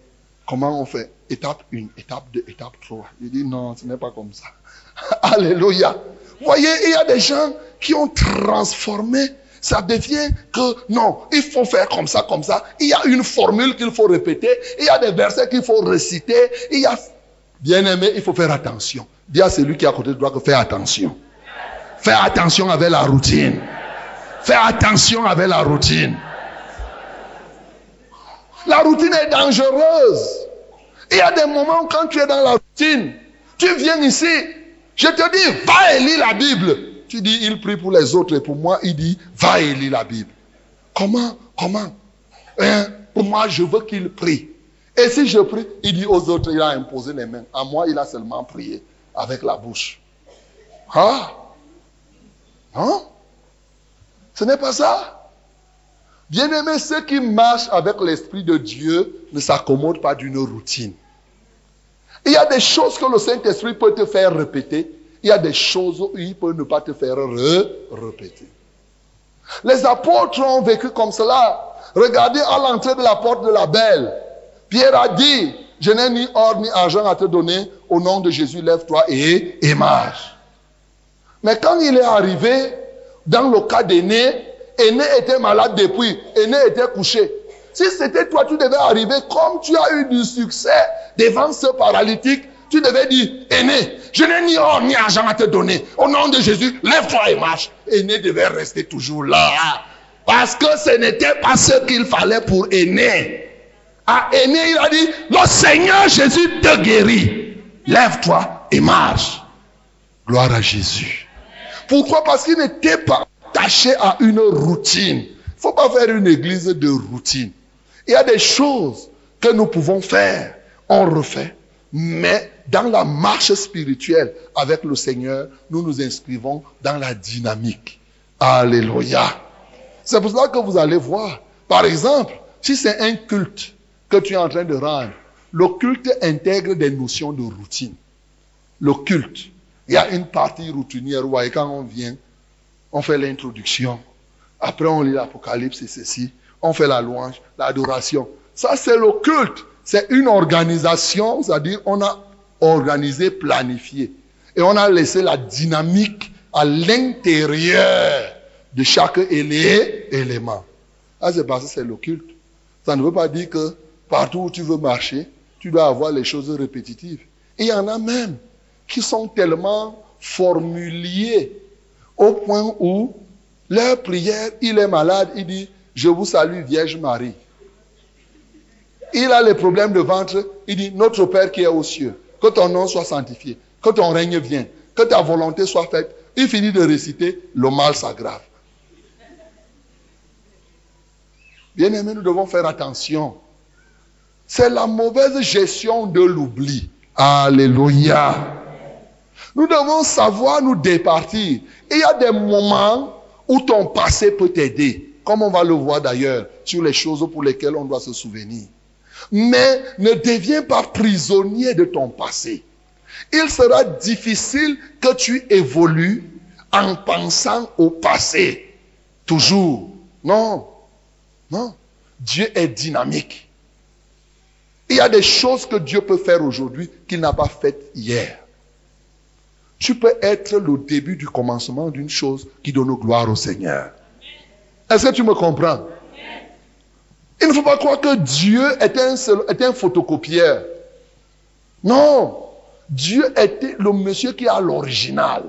comment on fait? Étape 1, étape 2, étape 3. Je dis, non, ce n'est pas comme ça. Alléluia. Voyez, il y a des gens qui ont transformé ça devient que non, il faut faire comme ça, comme ça. Il y a une formule qu'il faut répéter, il y a des versets qu'il faut réciter, il y a... Bien aimé, il faut faire attention. Dis à celui qui est à côté de toi que fais attention. Fais attention avec la routine. Fais attention avec la routine. La routine est dangereuse. Il y a des moments quand tu es dans la routine, tu viens ici, je te dis, va et lis la Bible. Tu dis, il prie pour les autres et pour moi, il dit, va et lis la Bible. Comment Comment? Hein? Pour moi, je veux qu'il prie. Et si je prie, il dit aux autres, il a imposé les mains. À moi, il a seulement prié avec la bouche. Ah Hein? Ce n'est pas ça. Bien-aimés, ceux qui marchent avec l'Esprit de Dieu ne s'accommodent pas d'une routine. Il y a des choses que le Saint-Esprit peut te faire répéter. Il y a des choses où il peut ne pas te faire répéter. Les apôtres ont vécu comme cela. Regardez à l'entrée de la porte de la belle. Pierre a dit, je n'ai ni or ni argent à te donner. Au nom de Jésus, lève-toi et, marche. Mais quand il est arrivé, dans le cas d'aîné, aîné était malade depuis, aîné était couché. Si c'était toi, tu devais arriver comme tu as eu du succès devant ce paralytique, tu devais dire, aîné, je n'ai ni or ni argent à te donner. Au nom de Jésus, lève-toi et marche. Aîné devait rester toujours là. Parce que ce n'était pas ce qu'il fallait pour aîné. À aîné, il a dit, le Seigneur Jésus te guérit. Lève-toi et marche. Gloire à Jésus. Pourquoi? Parce qu'il n'était pas attaché à une routine. Il ne faut pas faire une église de routine. Il y a des choses que nous pouvons faire, on refait, mais dans la marche spirituelle avec le Seigneur, nous nous inscrivons dans la dynamique. Alléluia. C'est pour cela que vous allez voir. Par exemple, si c'est un culte que tu es en train de rendre, le culte intègre des notions de routine. Le culte. Il y a une partie routinière. Vous voyez, quand on vient, on fait l'introduction. Après, on lit l'Apocalypse et ceci. On fait la louange, l'adoration. Ça, c'est le culte. C'est une organisation, c'est-à-dire on a organisé, planifié. Et on a laissé la dynamique à l'intérieur de chaque élément. Ah, c'est parce que c'est le culte. Ça ne veut pas dire que partout où tu veux marcher, tu dois avoir les choses répétitives. Et il y en a même qui sont tellement formuliers au point où leur prière, il est malade, il dit, je vous salue Vierge Marie. Il a les problèmes de ventre, il dit, notre Père qui est aux cieux, que ton nom soit sanctifié, que ton règne vienne, que ta volonté soit faite. Il finit de réciter, le mal s'aggrave. Bien aimé, nous devons faire attention. C'est la mauvaise gestion de l'oubli. Alléluia. Nous devons savoir nous départir. il y a des moments où ton passé peut t'aider, comme on va le voir d'ailleurs sur les choses pour lesquelles on doit se souvenir. Mais ne deviens pas prisonnier de ton passé. Il sera difficile que tu évolues en pensant au passé. Toujours. Non. Non. Dieu est dynamique. Il y a des choses que Dieu peut faire aujourd'hui qu'il n'a pas faites hier. Tu peux être le début du commencement d'une chose qui donne gloire au Seigneur. Est-ce que tu me comprends? Il ne faut pas croire que Dieu est un, un photocopieur. Non. Dieu était le monsieur qui a l'original.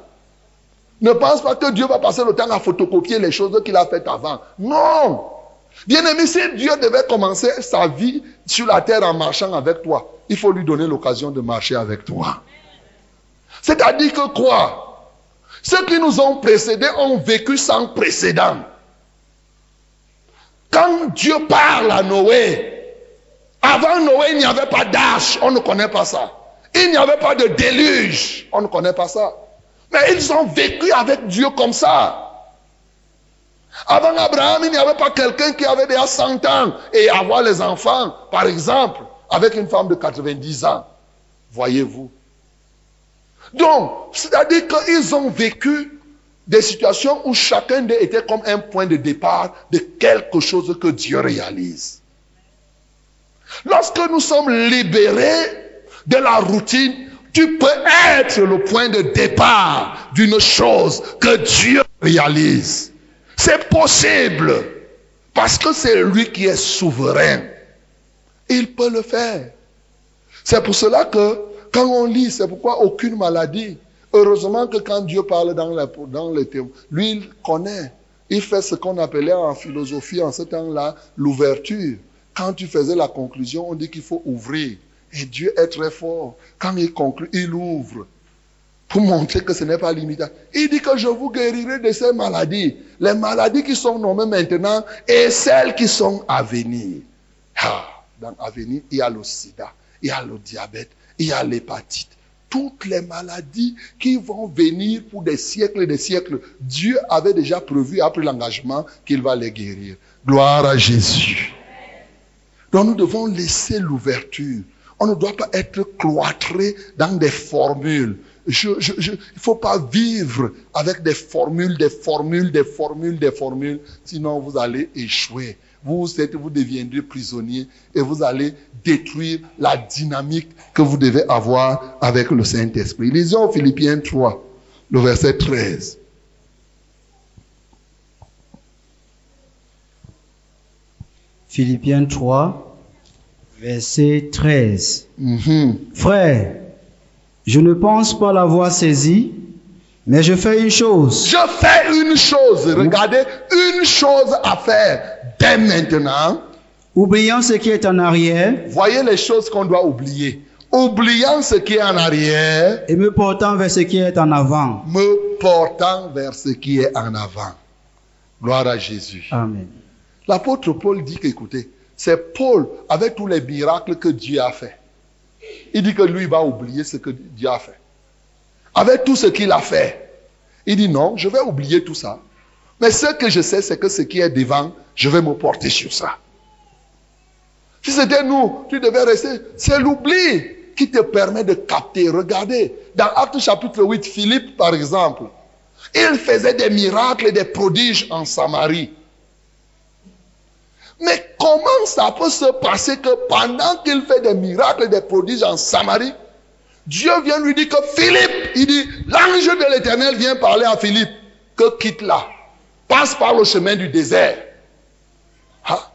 Ne pense pas que Dieu va passer le temps à photocopier les choses qu'il a faites avant. Non. Bien aimé, si Dieu devait commencer sa vie sur la terre en marchant avec toi, il faut lui donner l'occasion de marcher avec toi. C'est-à-dire que quoi? Ceux qui nous ont précédés ont vécu sans précédent. Quand Dieu parle à Noé, avant Noé, il n'y avait pas d'âge, on ne connaît pas ça. Il n'y avait pas de déluge, on ne connaît pas ça. Mais ils ont vécu avec Dieu comme ça. Avant Abraham, il n'y avait pas quelqu'un qui avait déjà 100 ans et avoir les enfants, par exemple, avec une femme de 90 ans. Voyez-vous. Donc, c'est-à-dire qu'ils ont vécu des situations où chacun d'eux était comme un point de départ de quelque chose que Dieu réalise. Lorsque nous sommes libérés de la routine, tu peux être le point de départ d'une chose que Dieu réalise. C'est possible. Parce que c'est lui qui est souverain. Il peut le faire. C'est pour cela que quand on lit, c'est pourquoi aucune maladie. Heureusement que quand Dieu parle dans, dans les thèmes, lui, il connaît. Il fait ce qu'on appelait en philosophie en ce temps-là l'ouverture. Quand tu faisais la conclusion, on dit qu'il faut ouvrir. Et Dieu est très fort. Quand il conclut, il ouvre. Pour montrer que ce n'est pas limité. Il dit que je vous guérirai de ces maladies. Les maladies qui sont nommées maintenant et celles qui sont à venir. Ah, dans à venir, il y a le sida, il y a le diabète, il y a l'hépatite. toutes les maladies qui vont venir pour des siècles et des siècles. Dieu avait déjà prévu, après l'engagement, qu'il va les guérir. Gloire à Jésus. Donc nous devons laisser l'ouverture. On ne doit pas être cloîtré dans des formules. Je, je, je, il faut pas vivre avec des formules, des formules, des formules, des formules, sinon vous allez échouer. Vous, êtes, vous deviendrez prisonnier et vous allez détruire la dynamique que vous devez avoir avec le Saint-Esprit. Lisons Philippiens 3, le verset 13.
Philippiens 3, verset 13.
Mhm.
Frère, je ne pense pas l'avoir saisi, mais je fais une chose.
Je fais une chose, regardez, une chose à faire dès maintenant.
Oubliant ce qui est en arrière
Voyez les choses qu'on doit oublier. Oubliant ce qui est en arrière,
et me portant vers ce qui est en avant.
me portant vers ce qui est en avant. Gloire à Jésus.
Amen.
L'apôtre Paul dit qu'écoutez, c'est Paul avec tous les miracles que Dieu a fait. Il dit que lui va oublier ce que Dieu a fait. Avec tout ce qu'il a fait. Il dit non, je vais oublier tout ça. Mais ce que je sais, c'est que ce qui est devant, je vais me porter sur ça. Si c'était nous, tu devais rester. C'est l'oubli qui te permet de capter. Regardez, dans Acte chapitre 8, Philippe, par exemple, il faisait des miracles et des prodiges en Samarie. Mais comment ça peut se passer que pendant qu'il fait des miracles et des prodiges en Samarie, Dieu vient lui dire que Philippe, il dit, l'ange de l'éternel vient parler à Philippe, que quitte là, passe par le chemin du désert. Ah.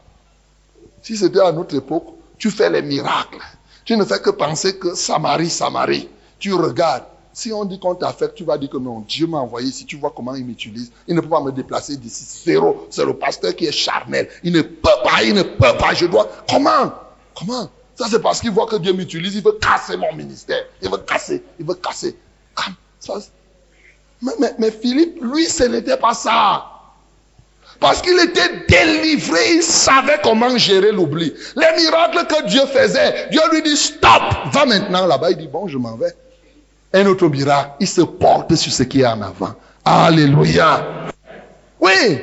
Si c'était à notre époque, tu fais les miracles. Tu ne fais que penser que Samarie, Samarie. Tu regardes. Si on dit qu'on t'affecte, tu vas dire que non, Dieu m'a envoyé. Si tu vois comment il m'utilise, il ne peut pas me déplacer d'ici. Zéro. C'est le pasteur qui est charnel. Il ne peut pas, il ne peut pas. Je dois. Comment? Comment? Ça, c'est parce qu'il voit que Dieu m'utilise. Il veut casser mon ministère. Il veut casser. Il veut casser. Mais, mais Philippe, lui, ce n'était pas ça. Parce qu'il était délivré, il savait comment gérer l'oubli. Les miracles que Dieu faisait, Dieu lui dit stop, va maintenant là-bas. Il dit bon, je m'en vais. Un autre miracle, il se porte sur ce qui est en avant. Alléluia. Oui,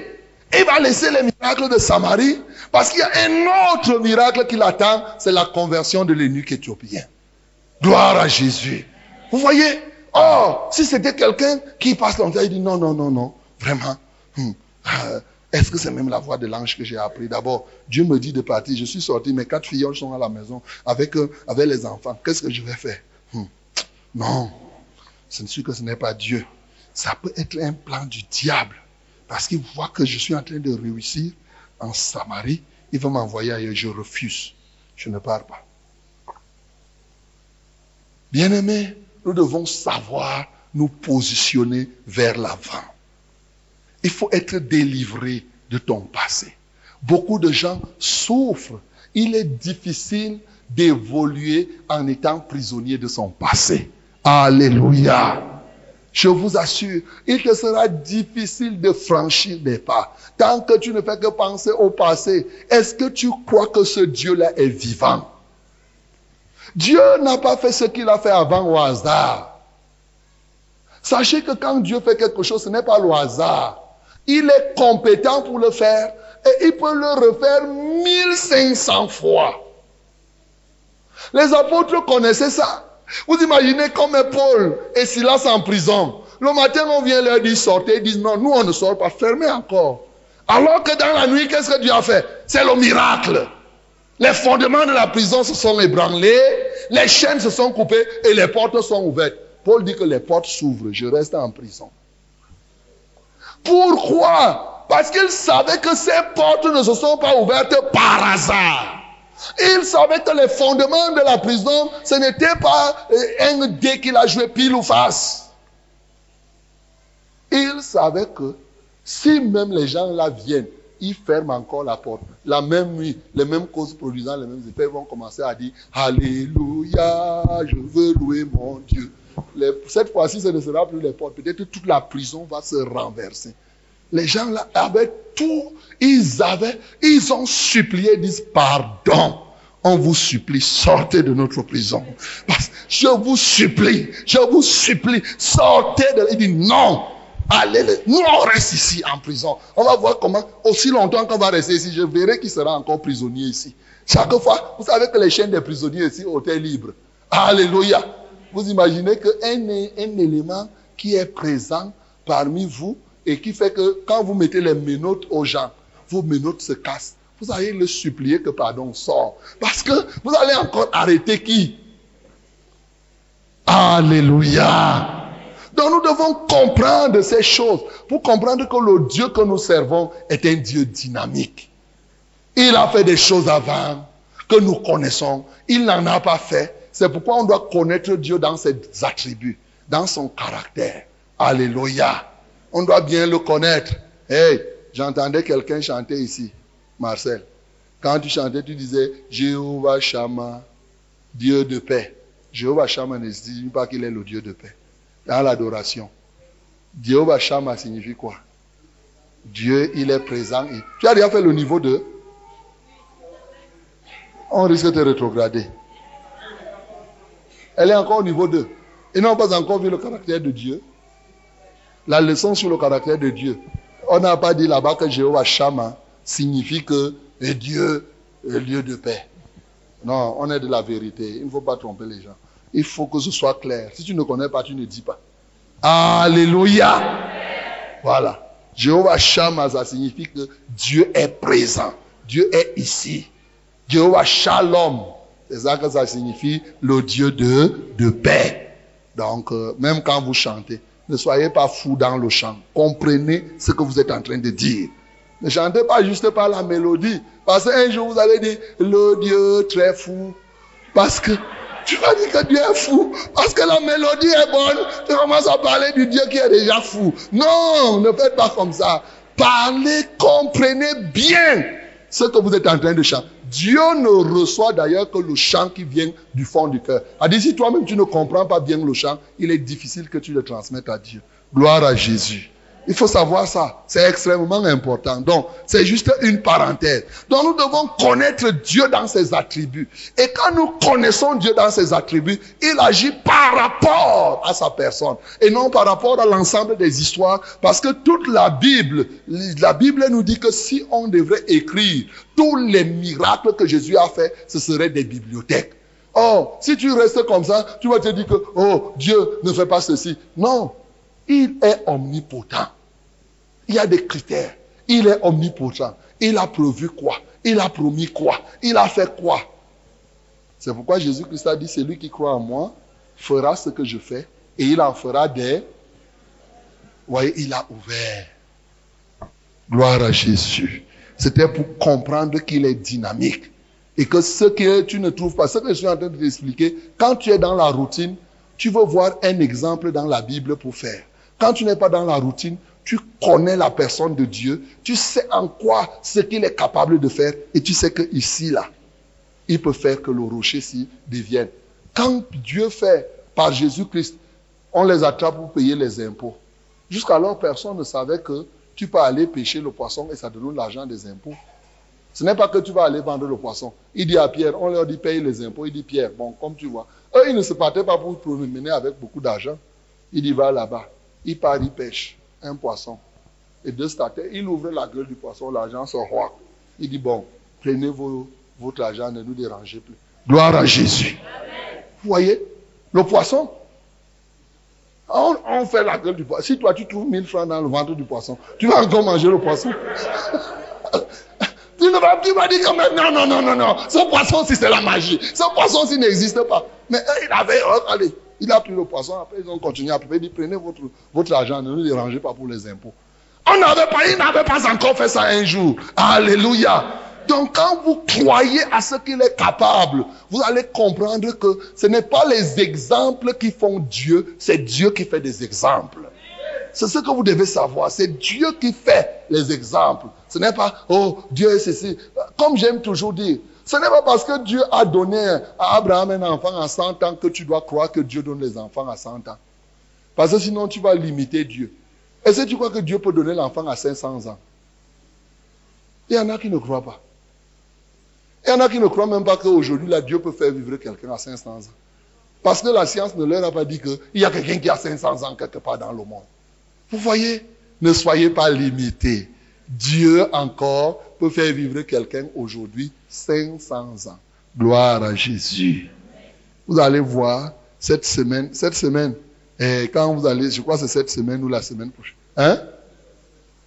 il va laisser les miracles de Samarie parce qu'il y a un autre miracle qui l'attend, c'est la conversion de l'eunuque éthiopien. Gloire à Jésus. Vous voyez? Oh, si c'était quelqu'un qui passe longtemps, il dit non, non, non, non, vraiment. hmm, euh, Est-ce que c'est même la voix de l'ange que j'ai appris? D'abord, Dieu me dit de partir. Je suis sorti, mes quatre filles sont à la maison avec, euh, avec les enfants. Qu'est-ce que je vais faire? Non, ce n'est sûr que ce n'est pas Dieu. Ça peut être un plan du diable. Parce qu'il voit que je suis en train de réussir en Samarie. Il va m'envoyer ailleurs. Je refuse. Je ne pars pas. Bien-aimés, nous devons savoir nous positionner vers l'avant. Il faut être délivré de ton passé. Beaucoup de gens souffrent. Il est difficile d'évoluer en étant prisonnier de son passé. Alléluia. Je vous assure, il te sera difficile de franchir des pas. Tant que tu ne fais que penser au passé, est-ce que tu crois que ce Dieu-là est vivant? Dieu n'a pas fait ce qu'il a fait avant au hasard. Sachez que quand Dieu fait quelque chose, ce n'est pas le hasard. Il est compétent pour le faire et il peut le refaire 1500 fois. Les apôtres connaissaient ça. Vous imaginez comme Paul et Silas en prison. Le matin, on vient leur dire sortez. Ils disent non, nous on ne sort pas, fermez encore. Alors que dans la nuit, qu'est-ce que Dieu a fait? C'est le miracle. Les fondements de la prison se sont ébranlés, les chaînes se sont coupées et les portes sont ouvertes. Paul dit que les portes s'ouvrent, je reste en prison. Pourquoi? Parce qu'il savait que ces portes ne se sont pas ouvertes par hasard. Il savait que les fondements de la prison, ce n'était pas euh, un dé qu'il a joué pile ou face. Il savait que si même les gens là viennent, ils ferment encore la porte. La même nuit, les mêmes causes produisant les mêmes effets vont commencer à dire Alléluia, je veux louer mon Dieu. Cette fois-ci, ce ne sera plus les portes. Peut-être toute la prison va se renverser. Les gens là avaient tout, ils avaient, ils ont supplié, disent pardon. On vous supplie, sortez de notre prison. Parce, Je vous supplie, je vous supplie, sortez de là. Il dit non. Allez, nous on reste ici en prison. On va voir comment, aussi longtemps qu'on va rester ici, je verrai qui sera encore prisonnier ici. Chaque fois, vous savez que les chaînes des prisonniers ici étaient libres. Alléluia. Vous imaginez qu'un un élément qui est présent parmi vous et qui fait que quand vous mettez les menottes aux gens, vos menottes se cassent. Vous allez le supplier que pardon sort. Parce que vous allez encore arrêter qui? Alléluia. Donc nous devons comprendre ces choses pour comprendre que le Dieu que nous servons est un Dieu dynamique. Il a fait des choses avant que nous connaissons. Il n'en a pas fait. C'est pourquoi on doit connaître Dieu dans ses attributs, dans son caractère. Alléluia. On doit bien le connaître. Hey, j'entendais quelqu'un chanter ici, Marcel. Quand tu chantais, tu disais Jéhovah Shama, Dieu de paix. Jéhovah Shama ne signifie pas qu'il est le Dieu de paix. Dans l'adoration. Jéhovah Shama signifie quoi? Dieu, il est présent. Tu as déjà fait le niveau 2 On risque de rétrograder. Elle est encore au niveau 2. Et n'ont pas encore vu le caractère de Dieu. La leçon sur le caractère de Dieu. On n'a pas dit là-bas que Jéhovah Shama signifie que Dieu est Dieu de paix. Non, on est de la vérité. Il ne faut pas tromper les gens. Il faut que ce soit clair. Si tu ne connais pas, tu ne dis pas. Alléluia. Voilà. Jéhovah Shama, ça signifie que Dieu est présent. Dieu est ici. Jéhovah Shalom, c'est ça que ça signifie, le Dieu de, de paix. Donc, euh, même quand vous chantez, ne soyez pas fous dans le chant. Comprenez ce que vous êtes en train de dire. Ne chantez pas juste par la mélodie. Parce qu'un jour, vous allez dire, le Dieu très fou. Parce que tu vas dire que Dieu est fou. Parce que la mélodie est bonne. Tu commences à parler du Dieu qui est déjà fou. Non, ne faites pas comme ça. Parlez, comprenez bien ce que vous êtes en train de chanter. Dieu ne reçoit d'ailleurs que le chant qui vient du fond du cœur. A si toi-même tu ne comprends pas bien le chant, il est difficile que tu le transmettes à Dieu. Gloire à Jésus. Il faut savoir ça. C'est extrêmement important. Donc, c'est juste une parenthèse. Donc, nous devons connaître Dieu dans ses attributs. Et quand nous connaissons Dieu dans ses attributs, il agit par rapport à sa personne. Et non par rapport à l'ensemble des histoires. Parce que toute la Bible, la Bible nous dit que si on devrait écrire tous les miracles que Jésus a fait, ce serait des bibliothèques. Oh, si tu restes comme ça, tu vas te dire que, oh, Dieu ne fait pas ceci. Non, il est omnipotent. Il y a des critères. Il est omnipotent. Il a prévu quoi? Il a promis quoi? Il a fait quoi? C'est pourquoi Jésus-Christ a dit, celui qui croit en moi fera ce que je fais et il en fera des... Vous voyez, il a ouvert. Gloire à Jésus. C'était pour comprendre qu'il est dynamique. Et que ce que tu ne trouves pas, ce que je suis en train de t'expliquer, quand tu es dans la routine, tu veux voir un exemple dans la Bible pour faire. Quand tu n'es pas dans la routine, tu connais la personne de Dieu, tu sais en quoi ce qu'il est capable de faire, et tu sais que ici, là, il peut faire que le rocher-ci devienne. Quand Dieu fait par Jésus-Christ, on les attrape pour payer les impôts. Jusqu'alors, personne ne savait que tu peux aller pêcher le poisson et ça donne l'argent des impôts. Ce n'est pas que tu vas aller vendre le poisson. Il dit à Pierre, on leur dit paye les impôts. Il dit Pierre, bon, comme tu vois. Eux, ils ne se partaient pas pour promener avec beaucoup d'argent. Il dit va là-bas. Il part, il pêche un poisson. Et de starter, il ouvre la gueule du poisson, l'argent sort roi. Il dit, bon, prenez votre argent, ne nous dérangez plus. Gloire à Jésus. Vous voyez, le poisson, on, fait la gueule du poisson. Si toi, tu trouves 1000 francs dans le ventre du poisson, tu vas encore manger le poisson. tu ne vas, pas dire non, non, non, non, non. Ce poisson, si c'est la magie. Ce poisson, s'il n'existe pas. Mais il avait, allez, il a pris le poisson, après ils ont continué à Il dit, prenez votre, votre argent, ne nous dérangez pas pour les impôts. On n'avait pas, il n'avait pas encore fait ça un jour. Alléluia. Donc quand vous croyez à ce qu'il est capable, vous allez comprendre que ce n'est pas les exemples qui font Dieu, c'est Dieu qui fait des exemples. C'est ce que vous devez savoir. C'est Dieu qui fait les exemples. Ce n'est pas, oh, Dieu ceci. Comme j'aime toujours dire, ce n'est pas parce que Dieu a donné à Abraham un enfant à 100 ans que tu dois croire que Dieu donne les enfants à 100 ans. Parce que sinon, tu vas limiter Dieu. Est-ce que tu crois que Dieu peut donner l'enfant à 500 ans? Il y en a qui ne croient pas. Il y en a qui ne croient même pas qu'aujourd'hui, là, Dieu peut faire vivre quelqu'un à 500 ans. Parce que la science ne leur a pas dit qu'il y a quelqu'un qui a 500 ans quelque part dans le monde. Vous voyez, ne soyez pas limités. Dieu encore peut faire vivre quelqu'un aujourd'hui 500 ans. Gloire à Jésus. Vous allez voir cette semaine, cette semaine, et quand vous allez, je crois que c'est cette semaine ou la semaine prochaine. Hein?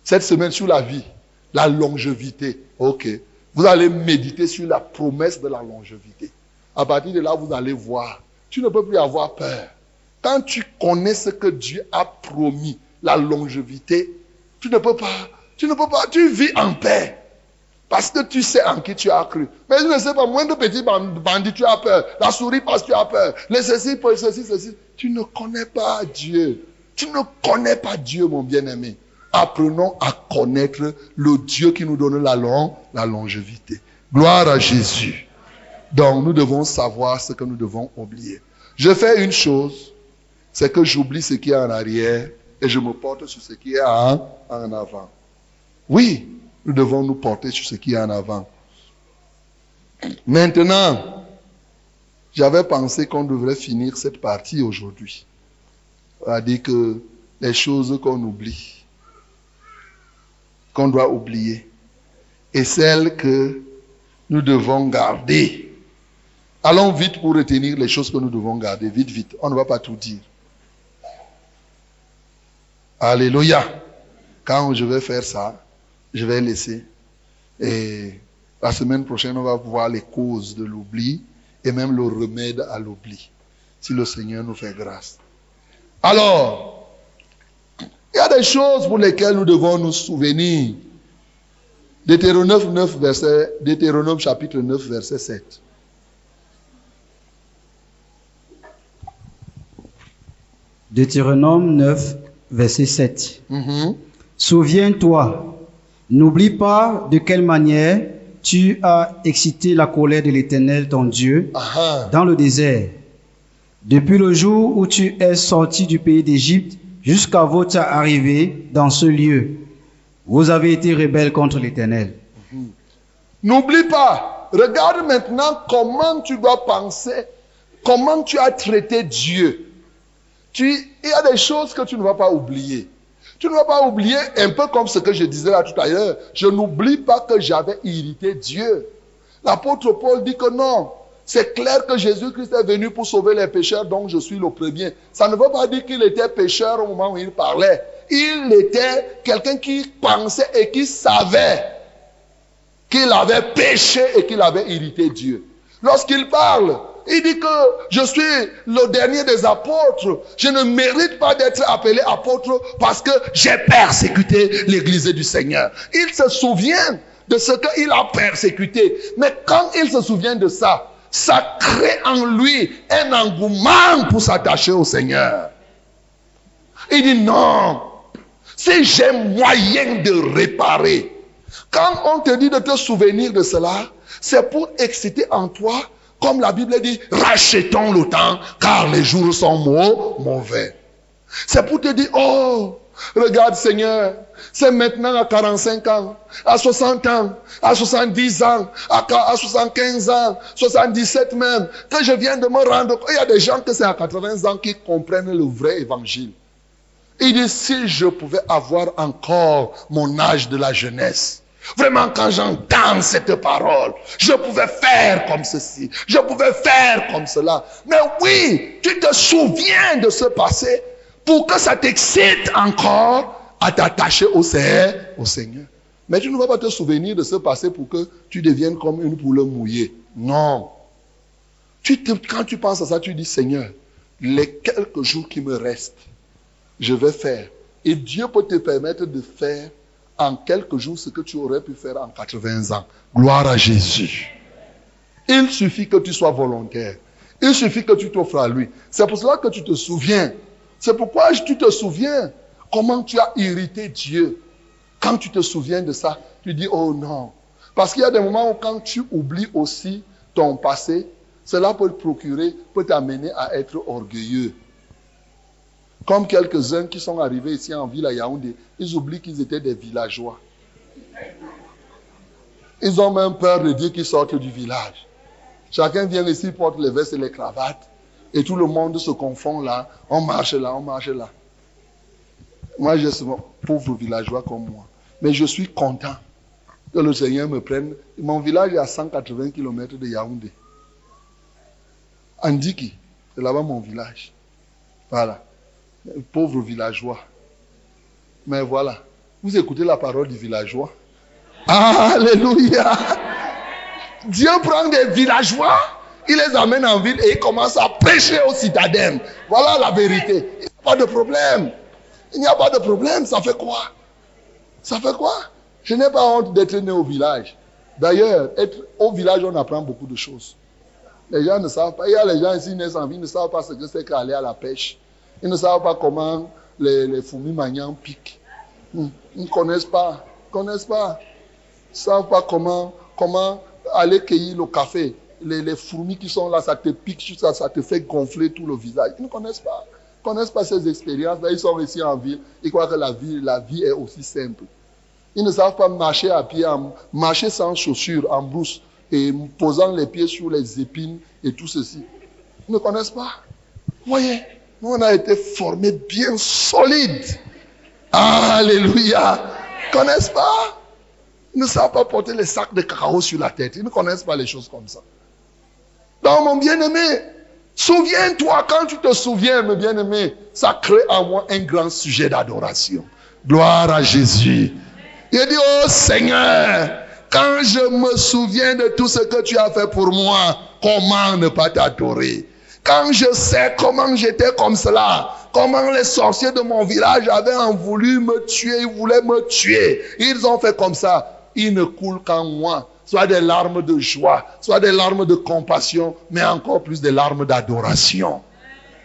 Cette semaine sur la vie, la longévité. Ok. Vous allez méditer sur la promesse de la longévité. À partir de là, vous allez voir. Tu ne peux plus avoir peur. Quand tu connais ce que Dieu a promis, la longévité, tu ne peux pas, tu ne peux pas, tu vis en paix. Parce que tu sais en qui tu as cru. Mais je ne sais pas, moins de petits bandits, tu as peur. La souris parce que tu as peur. Les ceci, ceci, ceci. Tu ne connais pas Dieu. Tu ne connais pas Dieu, mon bien-aimé. Apprenons à connaître le Dieu qui nous donne la, long, la longévité. Gloire à Jésus. Donc, nous devons savoir ce que nous devons oublier. Je fais une chose, c'est que j'oublie ce qui est en arrière et je me porte sur ce qui est en avant. Oui, nous devons nous porter sur ce qui est en avant. Maintenant, j'avais pensé qu'on devrait finir cette partie aujourd'hui. C'est-à-dire que les choses qu'on oublie, qu'on doit oublier, et celles que nous devons garder. Allons vite pour retenir les choses que nous devons garder. Vite, vite. On ne va pas tout dire. Alléluia. Quand je vais faire ça, je vais laisser. Et la semaine prochaine, on va voir les causes de l'oubli et même le remède à l'oubli. Si le Seigneur nous fait grâce. Alors, il y a des choses pour lesquelles nous devons nous souvenir. Deutéronome 9, verset, Deutéronome chapitre 9, verset 7.
Deutéronome 9, verset 7.
Mhm.
Souviens-toi, n'oublie pas de quelle manière tu as excité la colère de l'Éternel, ton Dieu,
Aha.
dans le désert. Depuis le jour où tu es sorti du pays d'Égypte jusqu'à votre arrivée dans ce lieu, vous avez été rebelles contre l'Éternel.
N'oublie pas, regarde maintenant comment tu dois penser, comment tu as traité Dieu. Tu, il y a des choses que tu ne vas pas oublier. Tu ne vas pas oublier, un peu comme ce que je disais là tout à l'heure, je n'oublie pas que j'avais irrité Dieu. L'apôtre Paul dit que non, c'est clair que Jésus-Christ est venu pour sauver les pécheurs, donc je suis le premier. Ça ne veut pas dire qu'il était pécheur au moment où il parlait. Il était quelqu'un qui pensait et qui savait qu'il avait péché et qu'il avait irrité Dieu. Lorsqu'il parle, il dit que je suis le dernier des apôtres. Je ne mérite pas d'être appelé apôtre parce que j'ai persécuté l'église du Seigneur. Il se souvient de ce qu'il a persécuté. Mais quand il se souvient de ça, ça crée en lui un engouement pour s'attacher au Seigneur. Il dit non, si j'ai moyen de réparer, quand on te dit de te souvenir de cela, c'est pour exciter en toi, comme la Bible dit, rachetons le temps, car les jours sont mau- mauvais. C'est pour te dire, oh, regarde Seigneur, c'est maintenant à 45 ans, à 60 ans, à 70 ans, à 75 ans, 77 même, que je viens de me rendre compte. Il y a des gens que c'est à 80 ans qui comprennent le vrai évangile. Il dit, si je pouvais avoir encore mon âge de la jeunesse, vraiment quand j'entends cette parole, je pouvais faire comme ceci, je pouvais faire comme cela. Mais oui, tu te souviens de ce passé pour que ça t'excite encore à t'attacher au Seigneur. Mais tu ne vas pas te souvenir de ce passé pour que tu deviennes comme une poule mouillée. Non. Tu quand tu penses à ça, tu dis, Seigneur, les quelques jours qui me restent, je vais faire. Et Dieu peut te permettre de faire en quelques jours ce que tu aurais pu faire en 80 ans. Gloire à Jésus. Il suffit que tu sois volontaire. Il suffit que tu t'offres à lui. C'est pour cela que tu te souviens. C'est pourquoi tu te souviens comment tu as irrité Dieu. Quand tu te souviens de ça, tu dis, oh non. Parce qu'il y a des moments où quand tu oublies aussi ton passé, cela peut te procurer, peut t'amener à être orgueilleux. Comme quelques-uns qui sont arrivés ici en ville à Yaoundé, ils oublient qu'ils étaient des villageois. Ils ont même peur de dire qu'ils sortent du village. Chacun vient ici, porte les vestes et les cravates. et tout le monde se confond là. On marche là, on marche là. Moi, je suis pauvre villageois comme moi. Mais je suis content que le Seigneur me prenne. Mon village est à 180 km de Yaoundé. Andiki, c'est là-bas mon village. Voilà. Pauvre villageois. Mais voilà. Vous écoutez la parole du villageois. Alléluia. Dieu prend des villageois, il les amène en ville et il commence à prêcher aux citadins. Voilà la vérité. Il n'y a pas de problème. Il n'y a pas de problème. Ça fait quoi? Ça fait quoi? Je n'ai pas honte d'être né au village. D'ailleurs, au village, on apprend beaucoup de choses. Les gens ne savent pas. Il y a les gens ici naissent en ville, ils ne savent pas ce que c'est qu'aller à la pêche. Ils ne savent pas comment les, les fourmis magnans piquent. Ils ne connaissent pas. Ils connaissent pas. Ils ne savent pas comment, comment aller cueillir le café. Les, les, fourmis qui sont là, ça te pique, ça, ça te fait gonfler tout le visage. Ils ne connaissent pas. Ils ne connaissent pas ces expériences. Là, ils sont ici en ville. Ils croient que la vie, la vie est aussi simple. Ils ne savent pas marcher à pied, marcher sans chaussures, en brousse, et posant les pieds sur les épines et tout ceci. Ils ne connaissent pas. Voyez, nous on a été formés bien solides. Alléluia. Ils connaissent pas? Ils ne savent pas porter les sacs de cacao sur la tête. Ils ne connaissent pas les choses comme ça. Donc, mon bien-aimé, souviens-toi, quand tu te souviens, mon bien-aimé, ça crée en moi un grand sujet d'adoration. Gloire à Jésus. Il dit, oh Seigneur, quand je me souviens de tout ce que tu as fait pour moi, comment ne pas t'adorer? Quand je sais comment j'étais comme cela, comment les sorciers de mon village avaient voulu me tuer, ils voulaient me tuer, ils ont fait comme ça. Il ne coule qu'en moi, soit des larmes de joie, soit des larmes de compassion, mais encore plus des larmes d'adoration.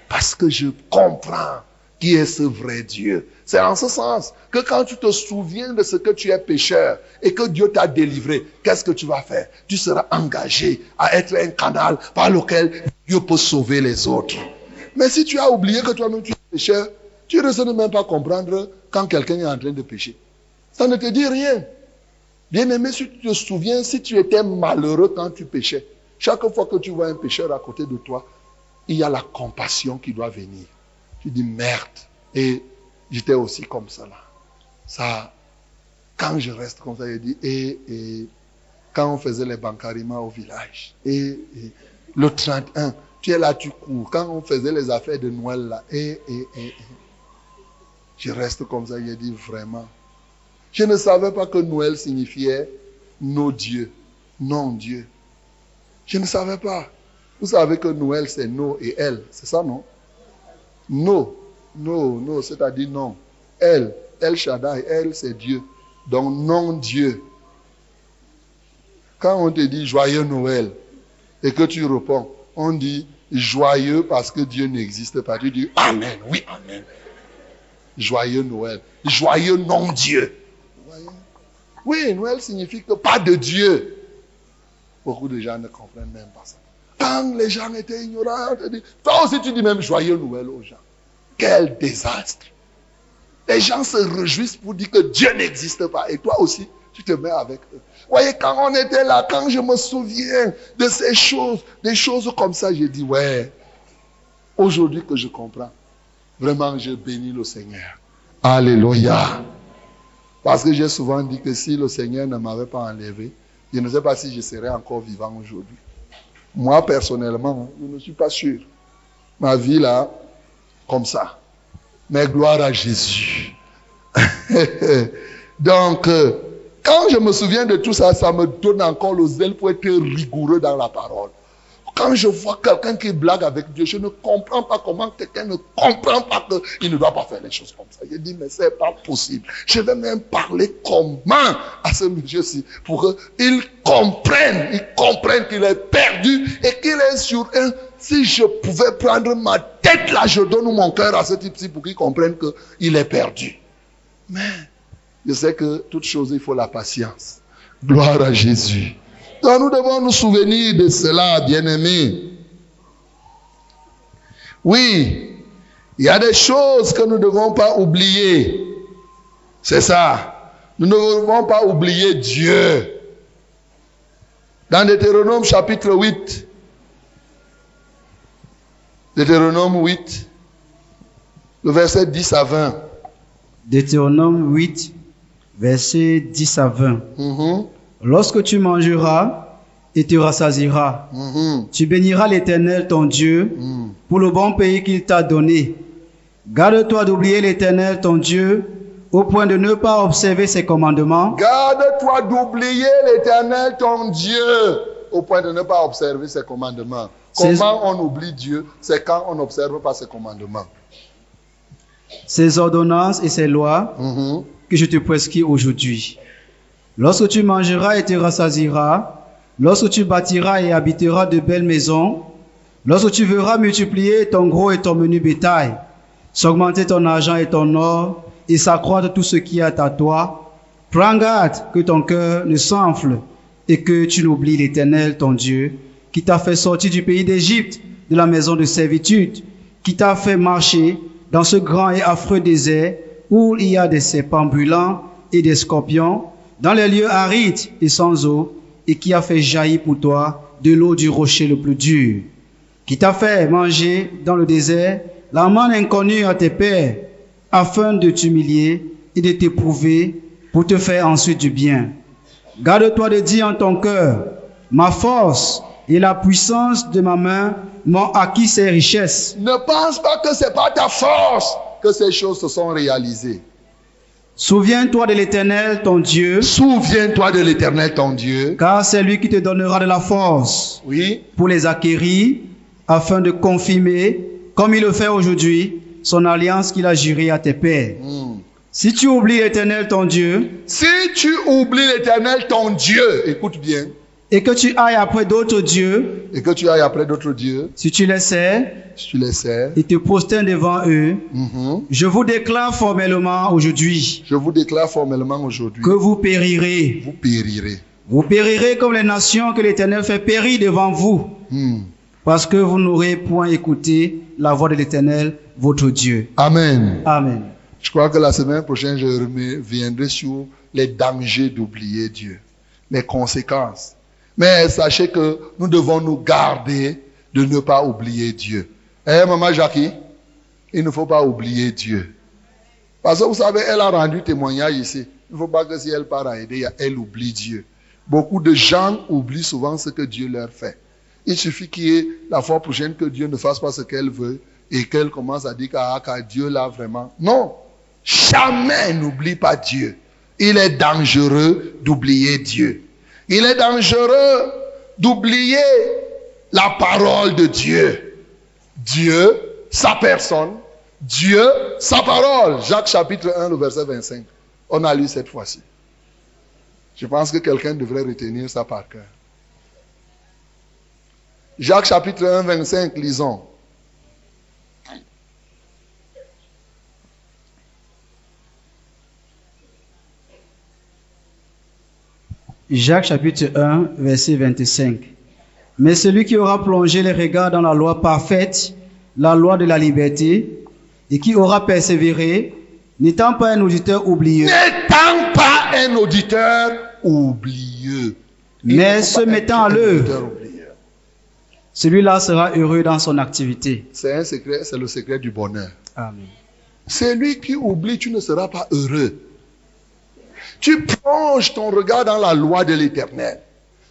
Parce que je comprends qui est ce vrai Dieu. C'est en ce sens que quand tu te souviens de ce que tu es pécheur et que Dieu t'a délivré, qu'est-ce que tu vas faire? Tu seras engagé à être un canal par lequel Dieu peut sauver les autres. Mais si tu as oublié que toi-même tu es pécheur, tu ne sais même pas comprendre quand quelqu'un est en train de pécher. Ça ne te dit rien. Bien aimé, si tu te souviens, si tu étais malheureux quand tu péchais, chaque fois que tu vois un pécheur à côté de toi, il y a la compassion qui doit venir. Tu dis merde. Et j'étais aussi comme ça là. Ça, quand je reste comme ça, je dis, et, quand on faisait les bancariments au village, et, le 31, tu es là, tu cours. Quand on faisait les affaires de Noël là, et, et, et, je reste comme ça, je dis vraiment. Je ne savais pas que Noël signifiait nos dieux, non Dieu. Je ne savais pas. Vous savez que Noël c'est nous et elle, c'est ça non? No, no, no, c'est-à-dire non. Elle, El Shaddai, elle, c'est Dieu. Donc, non Dieu. Quand on te dit joyeux Noël et que tu réponds, on dit joyeux parce que Dieu n'existe pas. Tu dis Amen, oui, Amen. Joyeux Noël. Joyeux non Dieu. Oui, Noël signifie que pas de Dieu. Beaucoup de gens ne comprennent même pas ça. Quand les gens étaient ignorants, on te dit, toi aussi tu dis même joyeux Noël aux gens. Quel désastre. Les gens se réjouissent pour dire que Dieu n'existe pas. Et toi aussi, tu te mets avec eux. Voyez, quand on était là, quand je me souviens de ces choses, des choses comme ça, j'ai dit, ouais, aujourd'hui que je comprends, vraiment, je bénis le Seigneur. Alléluia. Parce que j'ai souvent dit que si le Seigneur ne m'avait pas enlevé, je ne sais pas si je serais encore vivant aujourd'hui. Moi, personnellement, je ne suis pas sûr. Ma vie, là, comme ça. Mais gloire à Jésus. Donc, euh, quand je me souviens de tout ça, ça me donne encore le zèle pour être rigoureux dans la parole. Quand je vois quelqu'un qui blague avec Dieu, je ne comprends pas comment quelqu'un ne comprend pas qu'il ne doit pas faire les choses comme ça. Je dis, mais c'est pas possible. Je vais même parler comment à ce monsieur-ci pour qu'il comprenne, il comprenne qu'il est perdu et qu'il est sur un. Si je pouvais prendre ma tête là, je donne mon cœur à ce type-ci pour qu'il comprenne qu'il est perdu. Mais je sais que toute chose, il faut la patience. Gloire à Jésus. Donc nous devons nous souvenir de cela, bien-aimés. Oui, il y a des choses que nous ne devons pas oublier. C'est ça. Nous ne devons pas oublier Dieu. Dans Deutéronome chapitre 8, Deutéronome 8, le verset 10 à 20.
Deutéronome 8, versets 10 à 20.
Mhm,
Lorsque tu mangeras et te rassasieras,
mhm,
tu béniras l'Éternel ton Dieu
mhm.
pour le bon pays qu'il t'a donné. Garde-toi d'oublier l'Éternel ton Dieu au point de ne pas observer ses commandements,
Garde-toi d'oublier l'éternel ton Dieu au point de ne pas observer ses commandements.
C'est-
Comment on oublie Dieu C'est quand on n'observe pas ses commandements.
ses ordonnances et ses lois
Mhm.
que je te prescris aujourd'hui. Lorsque tu mangeras et te rassasieras, lorsque tu bâtiras et habiteras de belles maisons, lorsque tu verras multiplier ton gros et ton menu bétail, s'augmenter ton argent et ton or, et s'accroître tout ce qui est à toi, prends garde que ton cœur ne s'enfle et que tu n'oublies l'Éternel ton Dieu, qui t'a fait sortir du pays d'Égypte, de la maison de servitude, qui t'a fait marcher dans ce grand et affreux désert où il y a des serpents ambulants et des scorpions, dans les lieux arides et sans eau, et qui a fait jaillir pour toi de l'eau du rocher le plus dur, qui t'a fait manger dans le désert la manne inconnue à tes pères, afin de t'humilier et de t'éprouver pour te faire ensuite du bien. Garde-toi de dire en ton cœur, ma force et la puissance de ma main m'ont acquis ces richesses.
Ne pense pas que c'est par ta force que ces choses se sont réalisées.
Souviens-toi de l'Éternel, ton Dieu,
Souviens-toi de l'éternel ton Dieu.
car c'est lui qui te donnera de la force
Oui.
pour les acquérir, afin de confirmer, comme il le fait aujourd'hui, son alliance qu'il a jurée à tes pères.
Hmm.
Si tu oublies l'Éternel, ton Dieu,
Si tu oublies l'éternel ton Dieu, écoute bien,
et que tu ailles après d'autres dieux,
et que tu ailles après d'autres dieux,
si tu les sais,
si tu les sers,
et te prosternes devant eux,
mhm,
je vous déclare formellement aujourd'hui
je vous déclare formellement aujourd'hui,
que vous périrez.
vous périrez.
Vous périrez comme les nations que l'Éternel fait périr devant vous,
Hmm.
parce que vous n'aurez point écouté la voix de l'Éternel, votre Dieu.
Amen.
Amen.
Je crois que la semaine prochaine, je reviendrai sur les dangers d'oublier Dieu, les conséquences. Mais sachez que nous devons nous garder de ne pas oublier Dieu. Eh, maman Jackie, il ne faut pas oublier Dieu. Parce que vous savez, elle a rendu témoignage ici. Il ne faut pas que si elle part à aider, elle oublie Dieu. Beaucoup de gens oublient souvent ce que Dieu leur fait. Il suffit qu'il y ait la fois prochaine que Dieu ne fasse pas ce qu'elle veut et qu'elle commence à dire qu'à qu'à Dieu là vraiment. Non, jamais n'oublie pas Dieu. Il est dangereux d'oublier Dieu. Il est dangereux d'oublier la parole de Dieu. Dieu, sa personne. Dieu, sa parole. Jacques chapitre 1, le verset 25. On a lu cette fois-ci. Je pense que quelqu'un devrait retenir ça par cœur. Jacques chapitre 1, 25, lisons.
Jacques chapitre 1, verset 25. Mais celui qui aura plongé les regards dans la loi parfaite, la loi de la liberté, et qui aura persévéré, n'étant pas un auditeur oublieux,
N'étant pas un auditeur oublieux.
Mais se mettant à l'œuvre. celui-là sera heureux dans son activité.
C'est un secret, c'est le secret du bonheur.
Amen.
Celui qui oublie, tu ne seras pas heureux. Tu plonges ton regard dans la loi de l'éternel.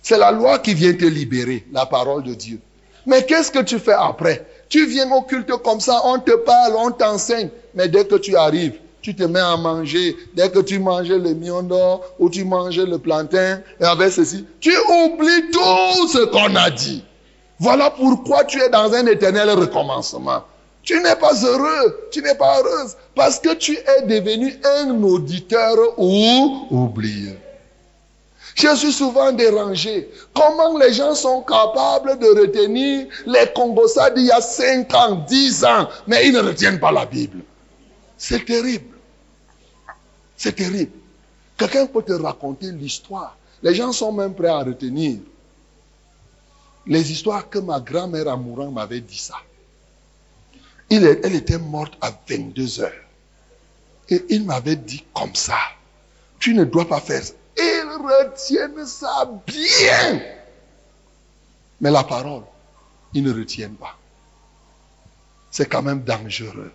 C'est la loi qui vient te libérer, la parole de Dieu. Mais qu'est-ce que tu fais après? Tu viens au culte comme ça, on te parle, on t'enseigne. Mais dès que tu arrives, tu te mets à manger. Dès que tu manges le mion ou tu manges le plantain, et avec ceci, tu oublies tout ce qu'on a dit. Voilà pourquoi tu es dans un éternel recommencement. Tu n'es pas heureux, tu n'es pas heureuse, parce que tu es devenu un auditeur ou oublieux. Je suis souvent dérangé. Comment les gens sont capables de retenir les Congossas d'il y a 5 ans, 10 ans, mais ils ne retiennent pas la Bible? C'est terrible. C'est terrible. Quelqu'un peut te raconter l'histoire. Les gens sont même prêts à retenir les histoires que ma grand-mère mourant m'avait dit ça. Elle était morte à 22 heures. Et il m'avait dit comme ça, tu ne dois pas faire ça. Ils retiennent ça bien. Mais la parole, ils ne retiennent pas. c'est quand même dangereux.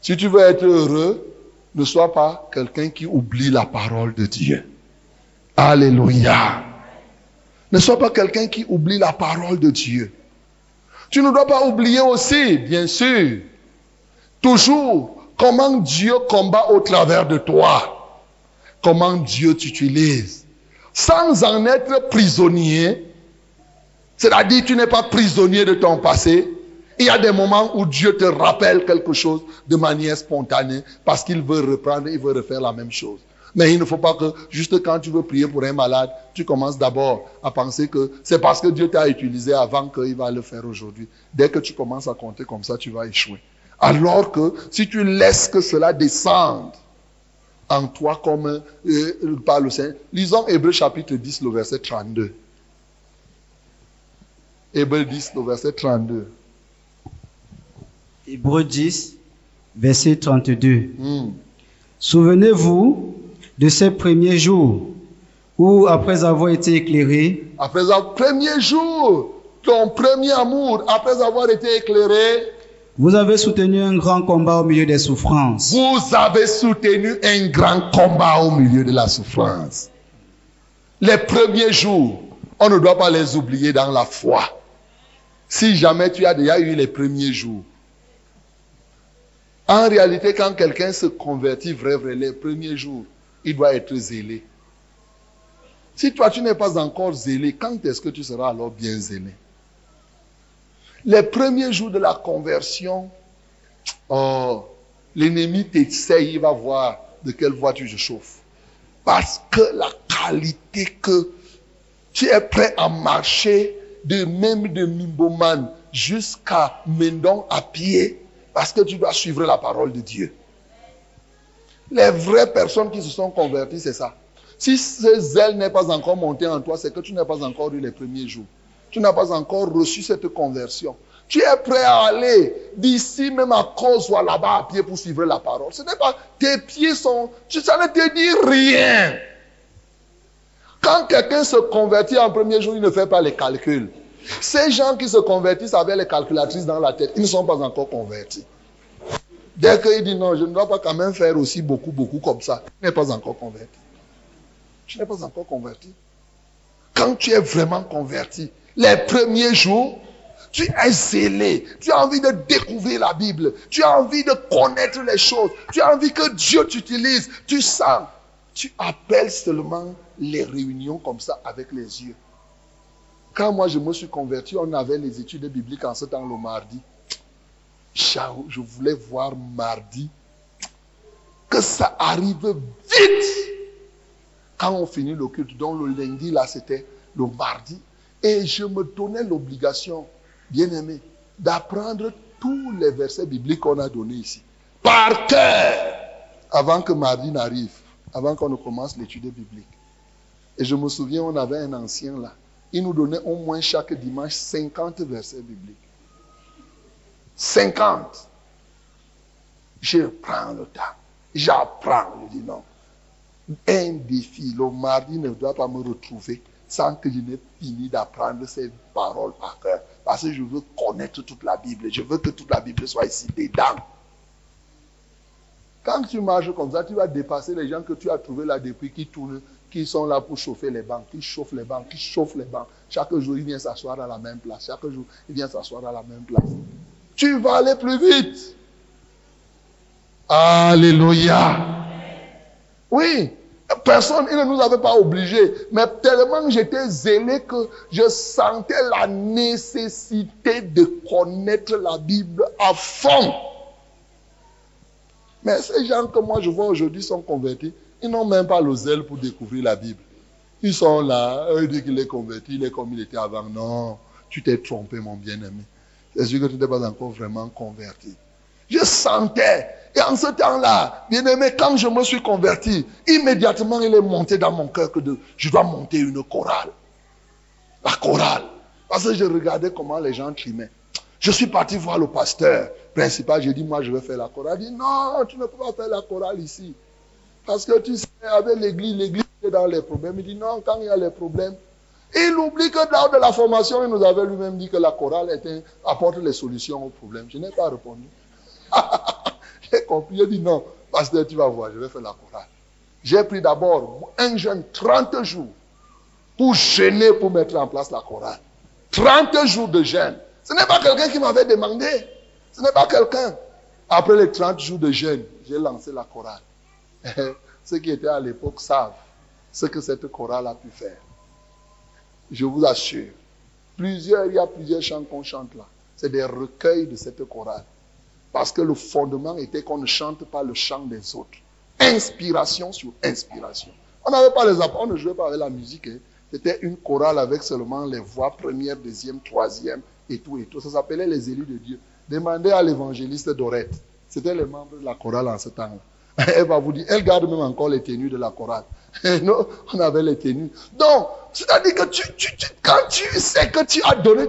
Si tu veux être heureux, ne sois pas quelqu'un qui oublie la parole de Dieu. Alléluia. Ne sois pas quelqu'un qui oublie la parole de Dieu. Tu ne dois pas oublier aussi, bien sûr, toujours comment Dieu combat au travers de toi. Comment Dieu t'utilise. Sans en être prisonnier, c'est-à-dire tu n'es pas prisonnier de ton passé, il y a des moments où Dieu te rappelle quelque chose de manière spontanée parce qu'il veut reprendre, il veut refaire la même chose. Mais il ne faut pas que, juste quand tu veux prier pour un malade, tu commences d'abord à penser que c'est parce que Dieu t'a utilisé avant qu'il va le faire aujourd'hui. Dès que tu commences à compter comme ça, tu vas échouer. Alors que si tu laisses que cela descende en toi comme euh, par le Seigneur, lisons Hébreu chapitre 10, le verset 32. Hébreu 10, le verset 32.
Hébreu 10, verset 32.
Hmm.
Souvenez-vous de ces premiers jours où, après avoir été éclairé,
Après un premier jour, ton premier amour, après avoir été éclairé,
vous avez soutenu un grand combat au milieu des souffrances.
vous avez soutenu un grand combat au milieu de la souffrance. Les premiers jours, on ne doit pas les oublier dans la foi. Si jamais tu as déjà eu les premiers jours. En réalité, quand quelqu'un se convertit vrai, vrai, les premiers jours, il doit être zélé. Si toi, tu n'es pas encore zélé, quand est-ce que tu seras alors bien zélé? Les premiers jours de la conversion, oh, l'ennemi t'essaye, il va voir de quelle voie tu te chauffes. Parce que la qualité que tu es prêt à marcher de même de Mimboman jusqu'à Mendon à pied parce que tu dois suivre la parole de Dieu. Les vraies personnes qui se sont converties, c'est ça. Si ce zèle n'est pas encore monté en toi, c'est que tu n'as pas encore eu les premiers jours. Tu n'as pas encore reçu cette conversion. Tu es prêt à aller d'ici même à cause ou là-bas à pied pour suivre la parole. Ce n'est pas tes pieds sont. Ça ne te dit rien. Quand quelqu'un se convertit en premier jour, il ne fait pas les calculs. Ces gens qui se convertissent avec les calculatrices dans la tête, ils ne sont pas encore convertis. Dès qu'il dit non, je ne dois pas quand même faire aussi beaucoup, beaucoup comme ça, tu n'es pas encore converti. Tu n'es pas encore converti. Quand tu es vraiment converti, les premiers jours, tu es zélé, tu as envie de découvrir la Bible, tu as envie de connaître les choses, tu as envie que Dieu t'utilise, tu sens, tu appelles seulement les réunions comme ça avec les yeux. Quand moi je me suis converti, on avait les études bibliques en ce temps le mardi. Je voulais voir mardi que ça arrive vite. Quand on finit le culte, donc le lundi, là, c'était le mardi. Et je me donnais l'obligation, bien aimé, d'apprendre tous les versets bibliques qu'on a donnés ici. Par cœur. Avant que mardi n'arrive, avant qu'on ne commence l'étude biblique. Et je me souviens, on avait un ancien là. Il nous donnait au moins chaque dimanche 50 versets bibliques. 50. Je prends le temps. J'apprends. Je dis non. Un défi. Le mardi ne doit pas me retrouver sans que je n'ai fini d'apprendre ces paroles par cœur. Parce que je veux connaître toute la Bible. Je veux que toute la Bible soit ici dedans. Quand tu marches comme ça, tu vas dépasser les gens que tu as trouvés là depuis qui tournent, qui sont là pour chauffer les bancs, qui chauffent les bancs, qui chauffent les bancs. Chaque jour, il vient s'asseoir à la même place. Chaque jour, il vient s'asseoir à la même place. Tu vas aller plus vite. Alléluia. Oui, personne, il ne nous avait pas obligés. Mais tellement j'étais zélé que je sentais la nécessité de connaître la Bible à fond. Mais ces gens que moi je vois aujourd'hui sont convertis, ils n'ont même pas le zèle pour découvrir la Bible. Ils sont là, eux disent qu'il est converti, il est comme il était avant. Non, tu t'es trompé, mon bien-aimé. C'est que tu n'es pas encore vraiment converti. Je sentais, et en ce temps-là, bien-aimé, quand je me suis converti, immédiatement il est monté dans mon cœur que je dois monter une chorale. La chorale. Parce que je regardais comment les gens trimaient. Je suis parti voir le pasteur principal. J'ai dit, moi, je vais faire la chorale. Il dit, non, tu ne peux pas faire la chorale ici. Parce que tu sais, avec l'église, l'église est dans les problèmes. Il dit, non, quand il y a les problèmes, Il oublie que lors de la formation, il nous avait lui-même dit que la chorale était, apporte les solutions aux problèmes. Je n'ai pas répondu. J'ai compris. J'ai dit non, pasteur, tu vas voir, je vais faire la chorale. J'ai pris d'abord un jeune 30 jours pour gêner, pour mettre en place la chorale. 30 jours de jeûne. Ce n'est pas quelqu'un qui m'avait demandé. Ce n'est pas quelqu'un. Après les 30 jours de jeûne, j'ai lancé la chorale. Ceux qui étaient à l'époque savent ce que cette chorale a pu faire. Je vous assure, plusieurs, il y a plusieurs chants qu'on chante là. C'est des recueils de cette chorale. Parce que le fondement était qu'on ne chante pas le chant des autres. Inspiration sur inspiration. On n'avait pas les on ne jouait pas avec la musique. Hein. C'était une chorale avec seulement les voix première, deuxième, troisième et tout et tout. Ça s'appelait les élus de Dieu. Demandez à l'évangéliste Dorette. C'était les membres de la chorale en ce temps-là. Elle va vous dire, elle garde même encore les tenues de la chorale. Nous, on avait les tenues. Donc, c'est-à-dire que quand tu sais que tu as donné,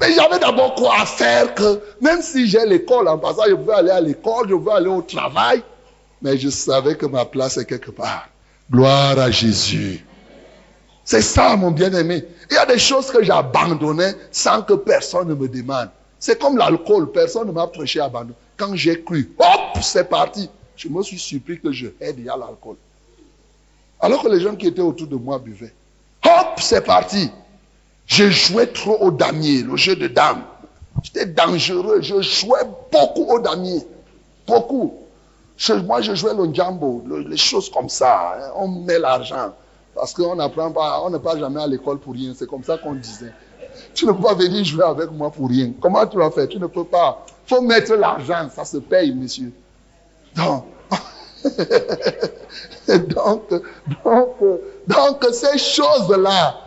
mais j'avais d'abord quoi à faire que, même si j'ai l'école en passant, je pouvais aller à l'école, je pouvais aller au travail, mais je savais que ma place est quelque part. Gloire à Jésus. C'est ça, mon bien-aimé. Il y a des choses que j'abandonnais sans que personne ne me demande. C'est comme l'alcool. Personne ne m'a prêché à abandonner. Quand j'ai cru, hop, c'est parti. Je me suis surpris que je hais déjà l'alcool. Alors que les gens qui étaient autour de moi buvaient. Hop, c'est parti. Je jouais trop au damier, le jeu de dames. J'étais dangereux. Je jouais beaucoup au damier. Beaucoup. moi, je jouais le jambo, les choses comme ça. Hein. On met l'argent. Parce qu'on n'apprend pas, on n'est pas jamais à l'école pour rien. C'est comme ça qu'on disait. Tu ne peux pas venir jouer avec moi pour rien. Comment tu vas faire? Tu ne peux pas. Faut mettre l'argent, ça se paye, monsieur. Donc, donc, donc, donc, ces choses-là,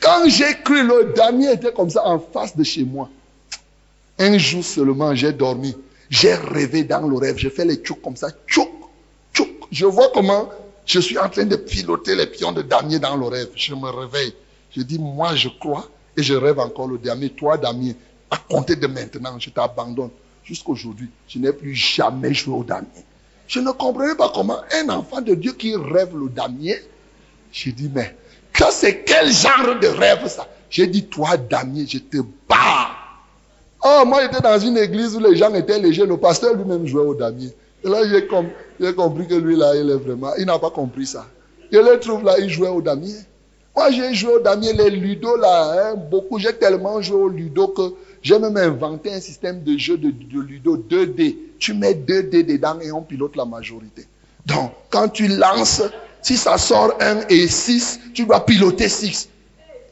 quand j'ai cru, le damier était comme ça en face de chez moi. Un jour seulement, j'ai dormi. J'ai rêvé dans le rêve. J'ai fait les tchouks comme ça. Tchouk, tchouk. Je vois comment je suis en train de piloter les pions de damier dans le rêve. Je me réveille. Je dis, moi, je crois et je rêve encore le damier. Toi, damier, à compter de maintenant, je t'abandonne. Jusqu'aujourd'hui, je n'ai plus jamais joué au damier. Je ne comprenais pas comment un enfant de Dieu qui rêve le damier. J'ai dit, mais que c'est quel genre de rêve ça? J'ai dit, toi, damier, je te bats. Oh, moi, j'étais dans une église où les gens étaient légers. Le pasteur lui-même jouait au damier. Et là, j'ai compris que lui, là, il est vraiment, il n'a pas compris ça. Je le trouve là, il jouait au damier. Moi, j'ai joué au damier, les ludo là, hein, beaucoup. J'ai tellement joué au ludo que j'ai même inventé un système de jeu de, ludo 2D. Tu mets 2D dedans et on pilote la majorité. Donc, quand tu lances, si ça sort 1 et 6, tu dois piloter 6.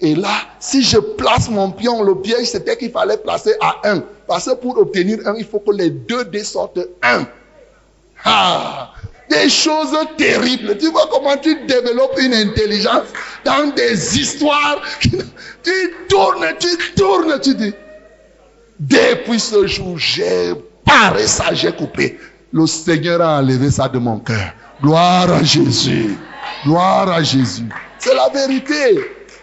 Et là, si je place mon pion, le piège, c'était qu'il fallait placer à 1. Parce que pour obtenir 1, il faut que les 2 dés sortent 1. Ah, des choses terribles. Tu vois comment tu développes une intelligence dans des histoires. Tu tournes, tu tournes, tu dis. Depuis ce jour, j'ai paré ça, j'ai coupé. Le Seigneur a enlevé ça de mon cœur. Gloire à Jésus. Gloire à Jésus. C'est la vérité.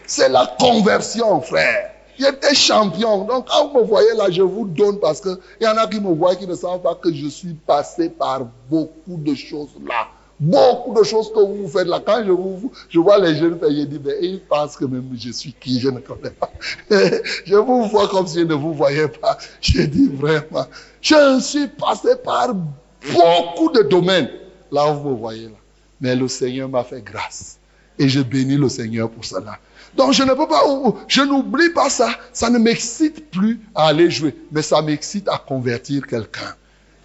C'est la conversion, frère. J'étais champion. Donc, quand vous me voyez là, je vous donne parce qu'il y en a qui me voient qui ne savent pas que je suis passé par beaucoup de choses là. Beaucoup de choses que vous faites là. Quand je, vous, je vois les jeunes faire, je dis, mais ils pensent que même je suis qui, je ne connais pas. je vous vois comme si je ne vous voyais pas. Je dis vraiment, je suis passé par beaucoup de domaines. Là, vous me voyez là. Mais le Seigneur m'a fait grâce. Et je bénis le Seigneur pour cela. Donc je ne peux pas, je n'oublie pas ça. Ça ne m'excite plus à aller jouer, mais ça m'excite à convertir quelqu'un.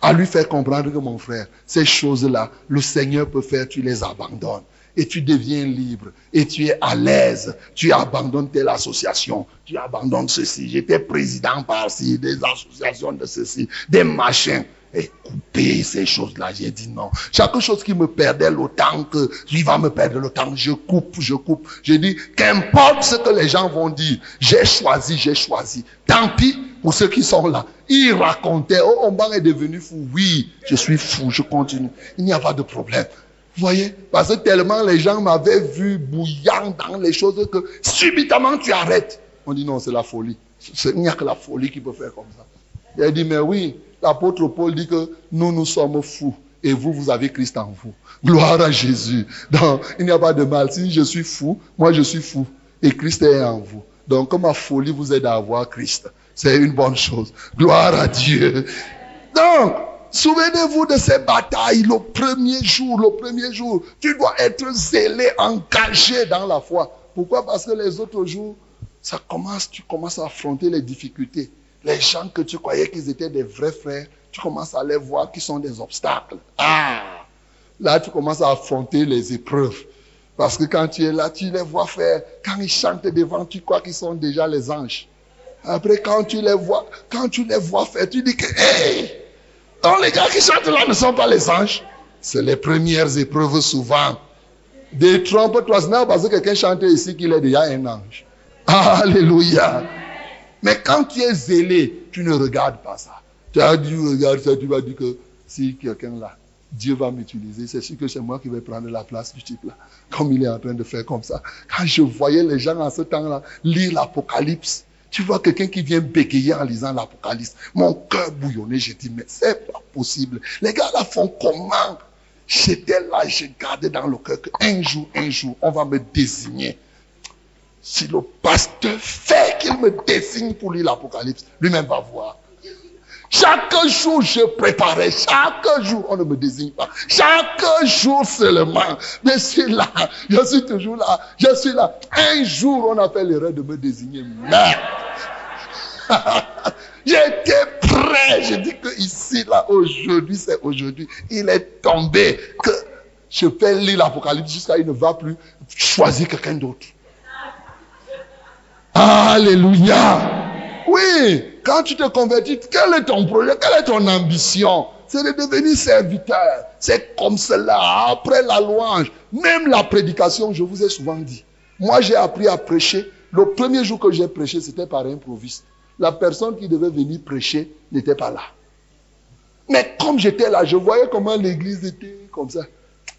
À lui faire comprendre que mon frère, ces choses-là, le Seigneur peut faire, tu les abandonnes. Et tu deviens libre. Et tu es à l'aise. Tu abandonnes telle association. Tu abandonnes ceci. J'étais président par-ci, des associations de ceci, des machins et couper ces choses-là. J'ai dit non. Chaque chose qui me perdait le temps, que lui va me perdre le temps, je coupe, je coupe. J'ai dit, qu'importe ce que les gens vont dire, j'ai choisi, j'ai choisi. Tant pis pour ceux qui sont là. Ils racontaient, oh, Omban est devenu fou. Oui, je suis fou, je continue. Il n'y a pas de problème. Vous voyez? Parce que tellement les gens m'avaient vu bouillant dans les choses que subitement tu arrêtes. On dit non, c'est la folie. Il n'y a que la folie qui peut faire comme ça. Il a dit, mais oui, l'apôtre Paul dit que nous, nous sommes fous. Et vous, vous avez Christ en vous. Gloire à Jésus. Donc, il n'y a pas de mal. Si je suis fou, moi je suis fou. et Christ est en vous. Donc, ma folie vous aide à avoir Christ, c'est une bonne chose. Gloire à Dieu. Donc, souvenez-vous de ces batailles, le premier jour, le premier jour. Tu dois être zélé, engagé dans la foi. Pourquoi? Parce que les autres jours, ça commence, tu commences à affronter les difficultés. Les gens que tu croyais qu'ils étaient des vrais frères, tu commences à les voir qui sont des obstacles. Ah! Là, tu commences à affronter les épreuves. Parce que quand tu es là, tu les vois faire. Quand ils chantent devant, tu crois qu'ils sont déjà les anges. Après, quand tu les vois, quand tu les vois faire, tu dis que, hey, donc les gars qui chantent là ne sont pas les anges. C'est les premières épreuves souvent. Détrompe-toi, ce n'est parce que quelqu'un chante ici qu'il est déjà un ange. Alléluia. Mais quand tu es zélé, tu ne regardes pas ça. Tu as dû regarder ça, tu vas dire que si quelqu'un là, Dieu va m'utiliser, c'est sûr que c'est moi qui vais prendre la place du type là, comme il est en train de faire comme ça. Quand je voyais les gens en ce temps-là lire l'Apocalypse, tu vois quelqu'un qui vient bégayer en lisant l'Apocalypse. Mon cœur bouillonnait, j'ai dit, mais c'est pas possible. Les gars là font comment? J'étais là, j'ai gardé dans le cœur qu'un jour, un jour, on va me désigner. Si le pasteur fait qu'il me désigne pour lire l'Apocalypse, lui-même va voir. Chaque jour, je préparais. Chaque jour, on ne me désigne pas. Chaque jour seulement. Je suis là. Je suis toujours là. Je suis là. Un jour, on a fait l'erreur de me désigner. Merde. J'étais prêt. Je dis que ici, là, aujourd'hui, c'est aujourd'hui. Il est tombé que je fais lire l'Apocalypse jusqu'à il ne va plus choisir quelqu'un d'autre. Alléluia. Oui, quand tu te convertis, quel est ton projet, quelle est ton ambition? C'est de devenir serviteur. C'est comme cela, après la louange, même la prédication, je vous ai souvent dit. Moi, j'ai appris à prêcher. Le premier jour que j'ai prêché, c'était par improviste. La personne qui devait venir prêcher n'était pas là. Mais comme j'étais là, je voyais comment l'église était comme ça.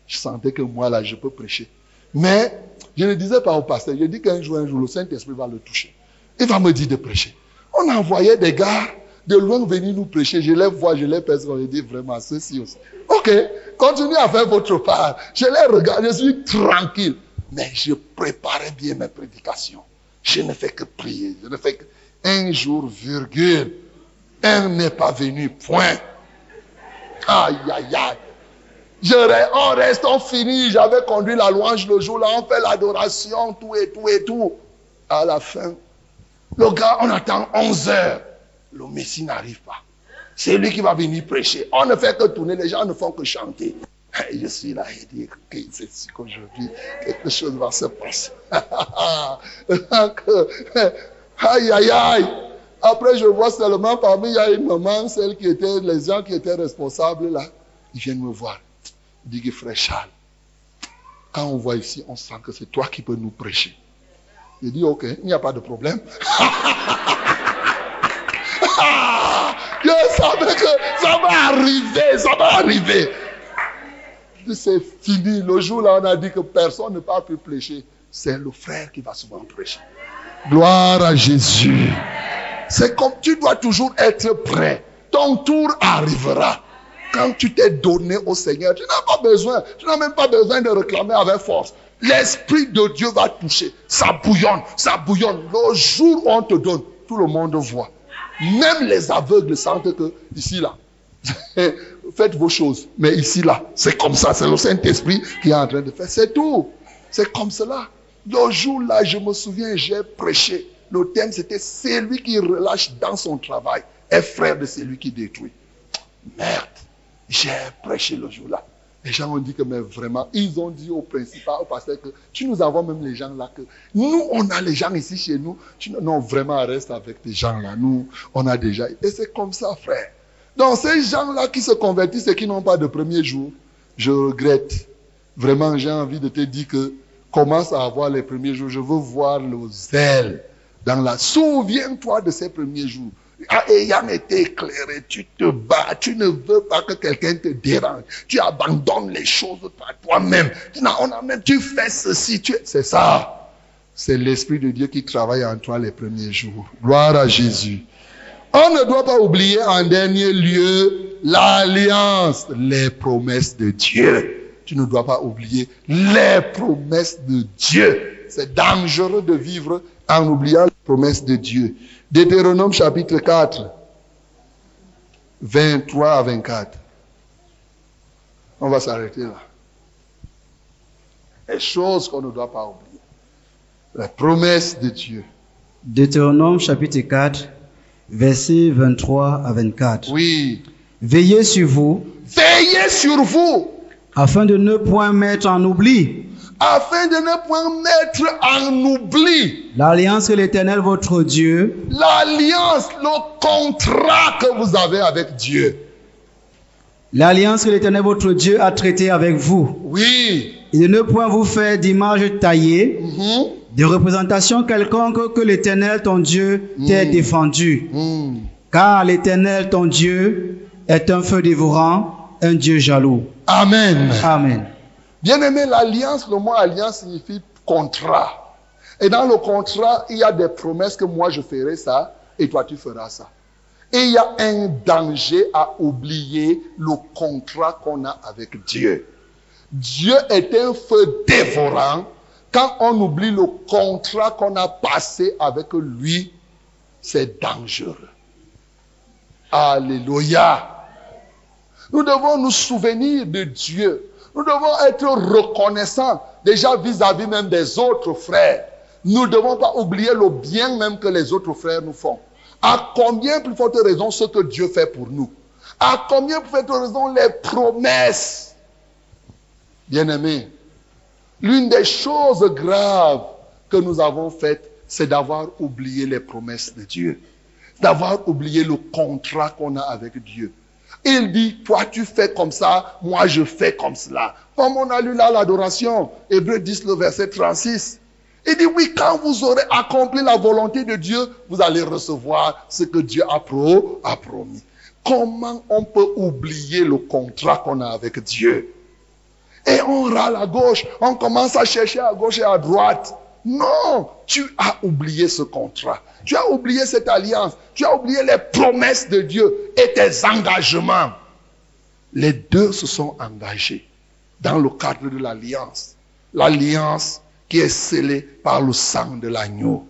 Je sentais que moi, là, je peux prêcher. Mais je ne disais pas au pasteur, je dis qu'un jour, un jour, le Saint-Esprit va le toucher. Il va me dire de prêcher. On envoyait des gars de loin venir nous prêcher. Je les vois, je les pèse, on dit vraiment ceci aussi. Ok, continuez à faire votre part. Je les regarde, je suis tranquille. Mais je préparais bien mes prédications. Je ne fais que prier. Je ne fais que un jour, virgule. Un n'est pas venu, point. Aïe, aïe, aïe. On reste, on finit. J'avais conduit la louange le jour là, on fait l'adoration, tout et tout et tout. À la fin, le gars, on attend 11 heures. Le Messie n'arrive pas. C'est lui qui va venir prêcher. On ne fait que tourner, les gens ne font que chanter. Je suis là et dis que c'est qu'aujourd'hui, quelque chose va se passer. aïe, aïe, aïe. Après, je vois seulement parmi, il y a une maman, celle qui était, les gens qui étaient responsables là. Ils viennent me voir. Ils disent, frère Charles, quand on voit ici, on sent que c'est toi qui peux nous prêcher. Il dit, ok, il n'y a pas de problème. Je savais que ça va arriver, ça va arriver. C'est fini. Le jour là, on a dit que personne ne peut plus prêcher. C'est le frère qui va souvent prêcher. Gloire à Jésus. C'est comme tu dois toujours être prêt. Ton tour arrivera. Quand tu t'es donné au Seigneur, tu n'as pas besoin, tu n'as même pas besoin de réclamer avec force. L'Esprit de Dieu va toucher. Ça bouillonne, ça bouillonne. Le jour où on te donne, tout le monde voit. Même les aveugles sentent que, ici, là, faites vos choses. Mais ici, là, c'est comme ça. C'est le Saint-Esprit qui est en train de faire. C'est tout. C'est comme cela. Le jour là, je me souviens, j'ai prêché. Le thème, c'était celui qui relâche dans son travail est frère de celui qui détruit. Merde. J'ai prêché le jour là. Les gens ont dit que, mais vraiment, ils ont dit au principal, au pasteur, que tu nous avons même les gens là, que nous, on a les gens ici chez nous. Tu, non, vraiment, reste avec les gens là. Nous, on a déjà. Et c'est comme ça, frère. Donc, ces gens-là qui se convertissent et qui n'ont pas de premier jour, je regrette. Vraiment, j'ai envie de te dire que commence à avoir les premiers jours. Je veux voir le zèle dans la. Souviens-toi de ces premiers jours ayant été éclairé, tu te bats, tu ne veux pas que quelqu'un te dérange, tu abandonnes les choses par toi-même, tu, tu fais ceci, c'est ça. C'est l'Esprit de Dieu qui travaille en toi les premiers jours. Gloire à Jésus. On ne doit pas oublier en dernier lieu l'alliance, les promesses de Dieu. Tu ne dois pas oublier les promesses de Dieu. c'est dangereux de vivre en oubliant les promesses de Dieu. Deutéronome chapitre 4, 23 à 24. On va s'arrêter là. Les choses qu'on ne doit pas oublier. La promesse de Dieu.
Deutéronome chapitre 4, versets 23 à 24.
Oui.
Veillez sur vous,
Veillez sur vous
afin de ne point mettre en oubli
afin de ne point mettre en oubli
l'alliance que l'Éternel votre Dieu
l'alliance, le contrat que vous avez avec Dieu.
L'alliance que l'Éternel votre Dieu a traitée avec vous,
Oui.
et de ne point vous faire d'image taillée,
Mhm.
de représentation quelconque que l'Éternel ton Dieu t'ait défendu.
Mm.
Car l'Éternel ton Dieu est un feu dévorant, un Dieu jaloux.
Amen.
Amen.
Bien aimé, l'alliance, le mot alliance signifie contrat. Et dans le contrat, il y a des promesses que moi je ferai ça et toi tu feras ça. Et il y a un danger à oublier le contrat qu'on a avec Dieu. Dieu est un feu dévorant. Quand on oublie le contrat qu'on a passé avec lui, c'est dangereux. Alléluia. Nous devons nous souvenir de Dieu. Nous devons être reconnaissants déjà vis-à-vis même des autres frères. Nous ne devons pas oublier le bien même que les autres frères nous font. À combien plus forte raison ce que Dieu fait pour nous? À combien plus forte raison les promesses? Bien-aimés, l'une des choses graves que nous avons faites, c'est d'avoir oublié les promesses de Dieu. D'avoir oublié le contrat qu'on a avec Dieu. Il dit, toi tu fais comme ça, moi je fais comme cela. Comme on a lu là l'adoration, Hébreu 10, le verset 36. Il dit, oui, quand vous aurez accompli la volonté de Dieu, vous allez recevoir ce que Dieu a, pro, a promis. Comment on peut oublier le contrat qu'on a avec Dieu? Et on râle à gauche, on commence à chercher à gauche et à droite. Non, tu as oublié ce contrat. Tu as oublié cette alliance. Tu as oublié les promesses de Dieu et tes engagements. Les deux se sont engagés dans le cadre de l'alliance. L'alliance qui est scellée par le sang de l'agneau.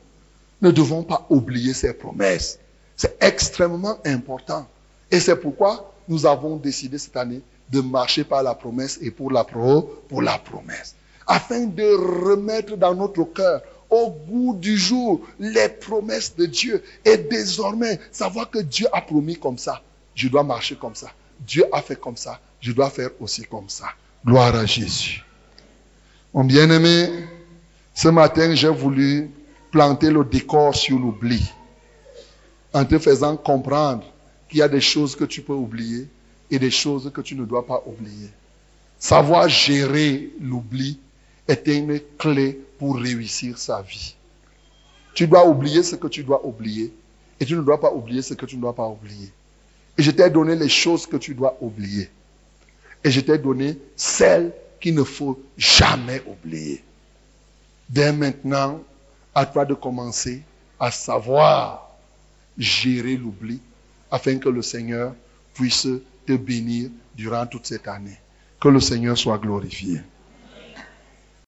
Ne devons pas oublier ces promesses. C'est extrêmement important. Et c'est pourquoi nous avons décidé cette année de marcher par la promesse et pour la, pour la promesse afin de remettre dans notre cœur au goût du jour les promesses de Dieu et désormais savoir que Dieu a promis comme ça. Je dois marcher comme ça. Dieu a fait comme ça. Je dois faire aussi comme ça. Gloire à Jésus. Mon bien-aimé, ce matin, j'ai voulu planter le décor sur l'oubli en te faisant comprendre qu'il y a des choses que tu peux oublier et des choses que tu ne dois pas oublier. Savoir gérer l'oubli est une clé pour réussir sa vie. Tu dois oublier ce que tu dois oublier et tu ne dois pas oublier ce que tu ne dois pas oublier. Et je t'ai donné les choses que tu dois oublier. Et je t'ai donné celles qu'il ne faut jamais oublier. Dès maintenant, à toi de commencer à savoir gérer l'oubli afin que le Seigneur puisse te bénir durant toute cette année. Que le Seigneur soit glorifié.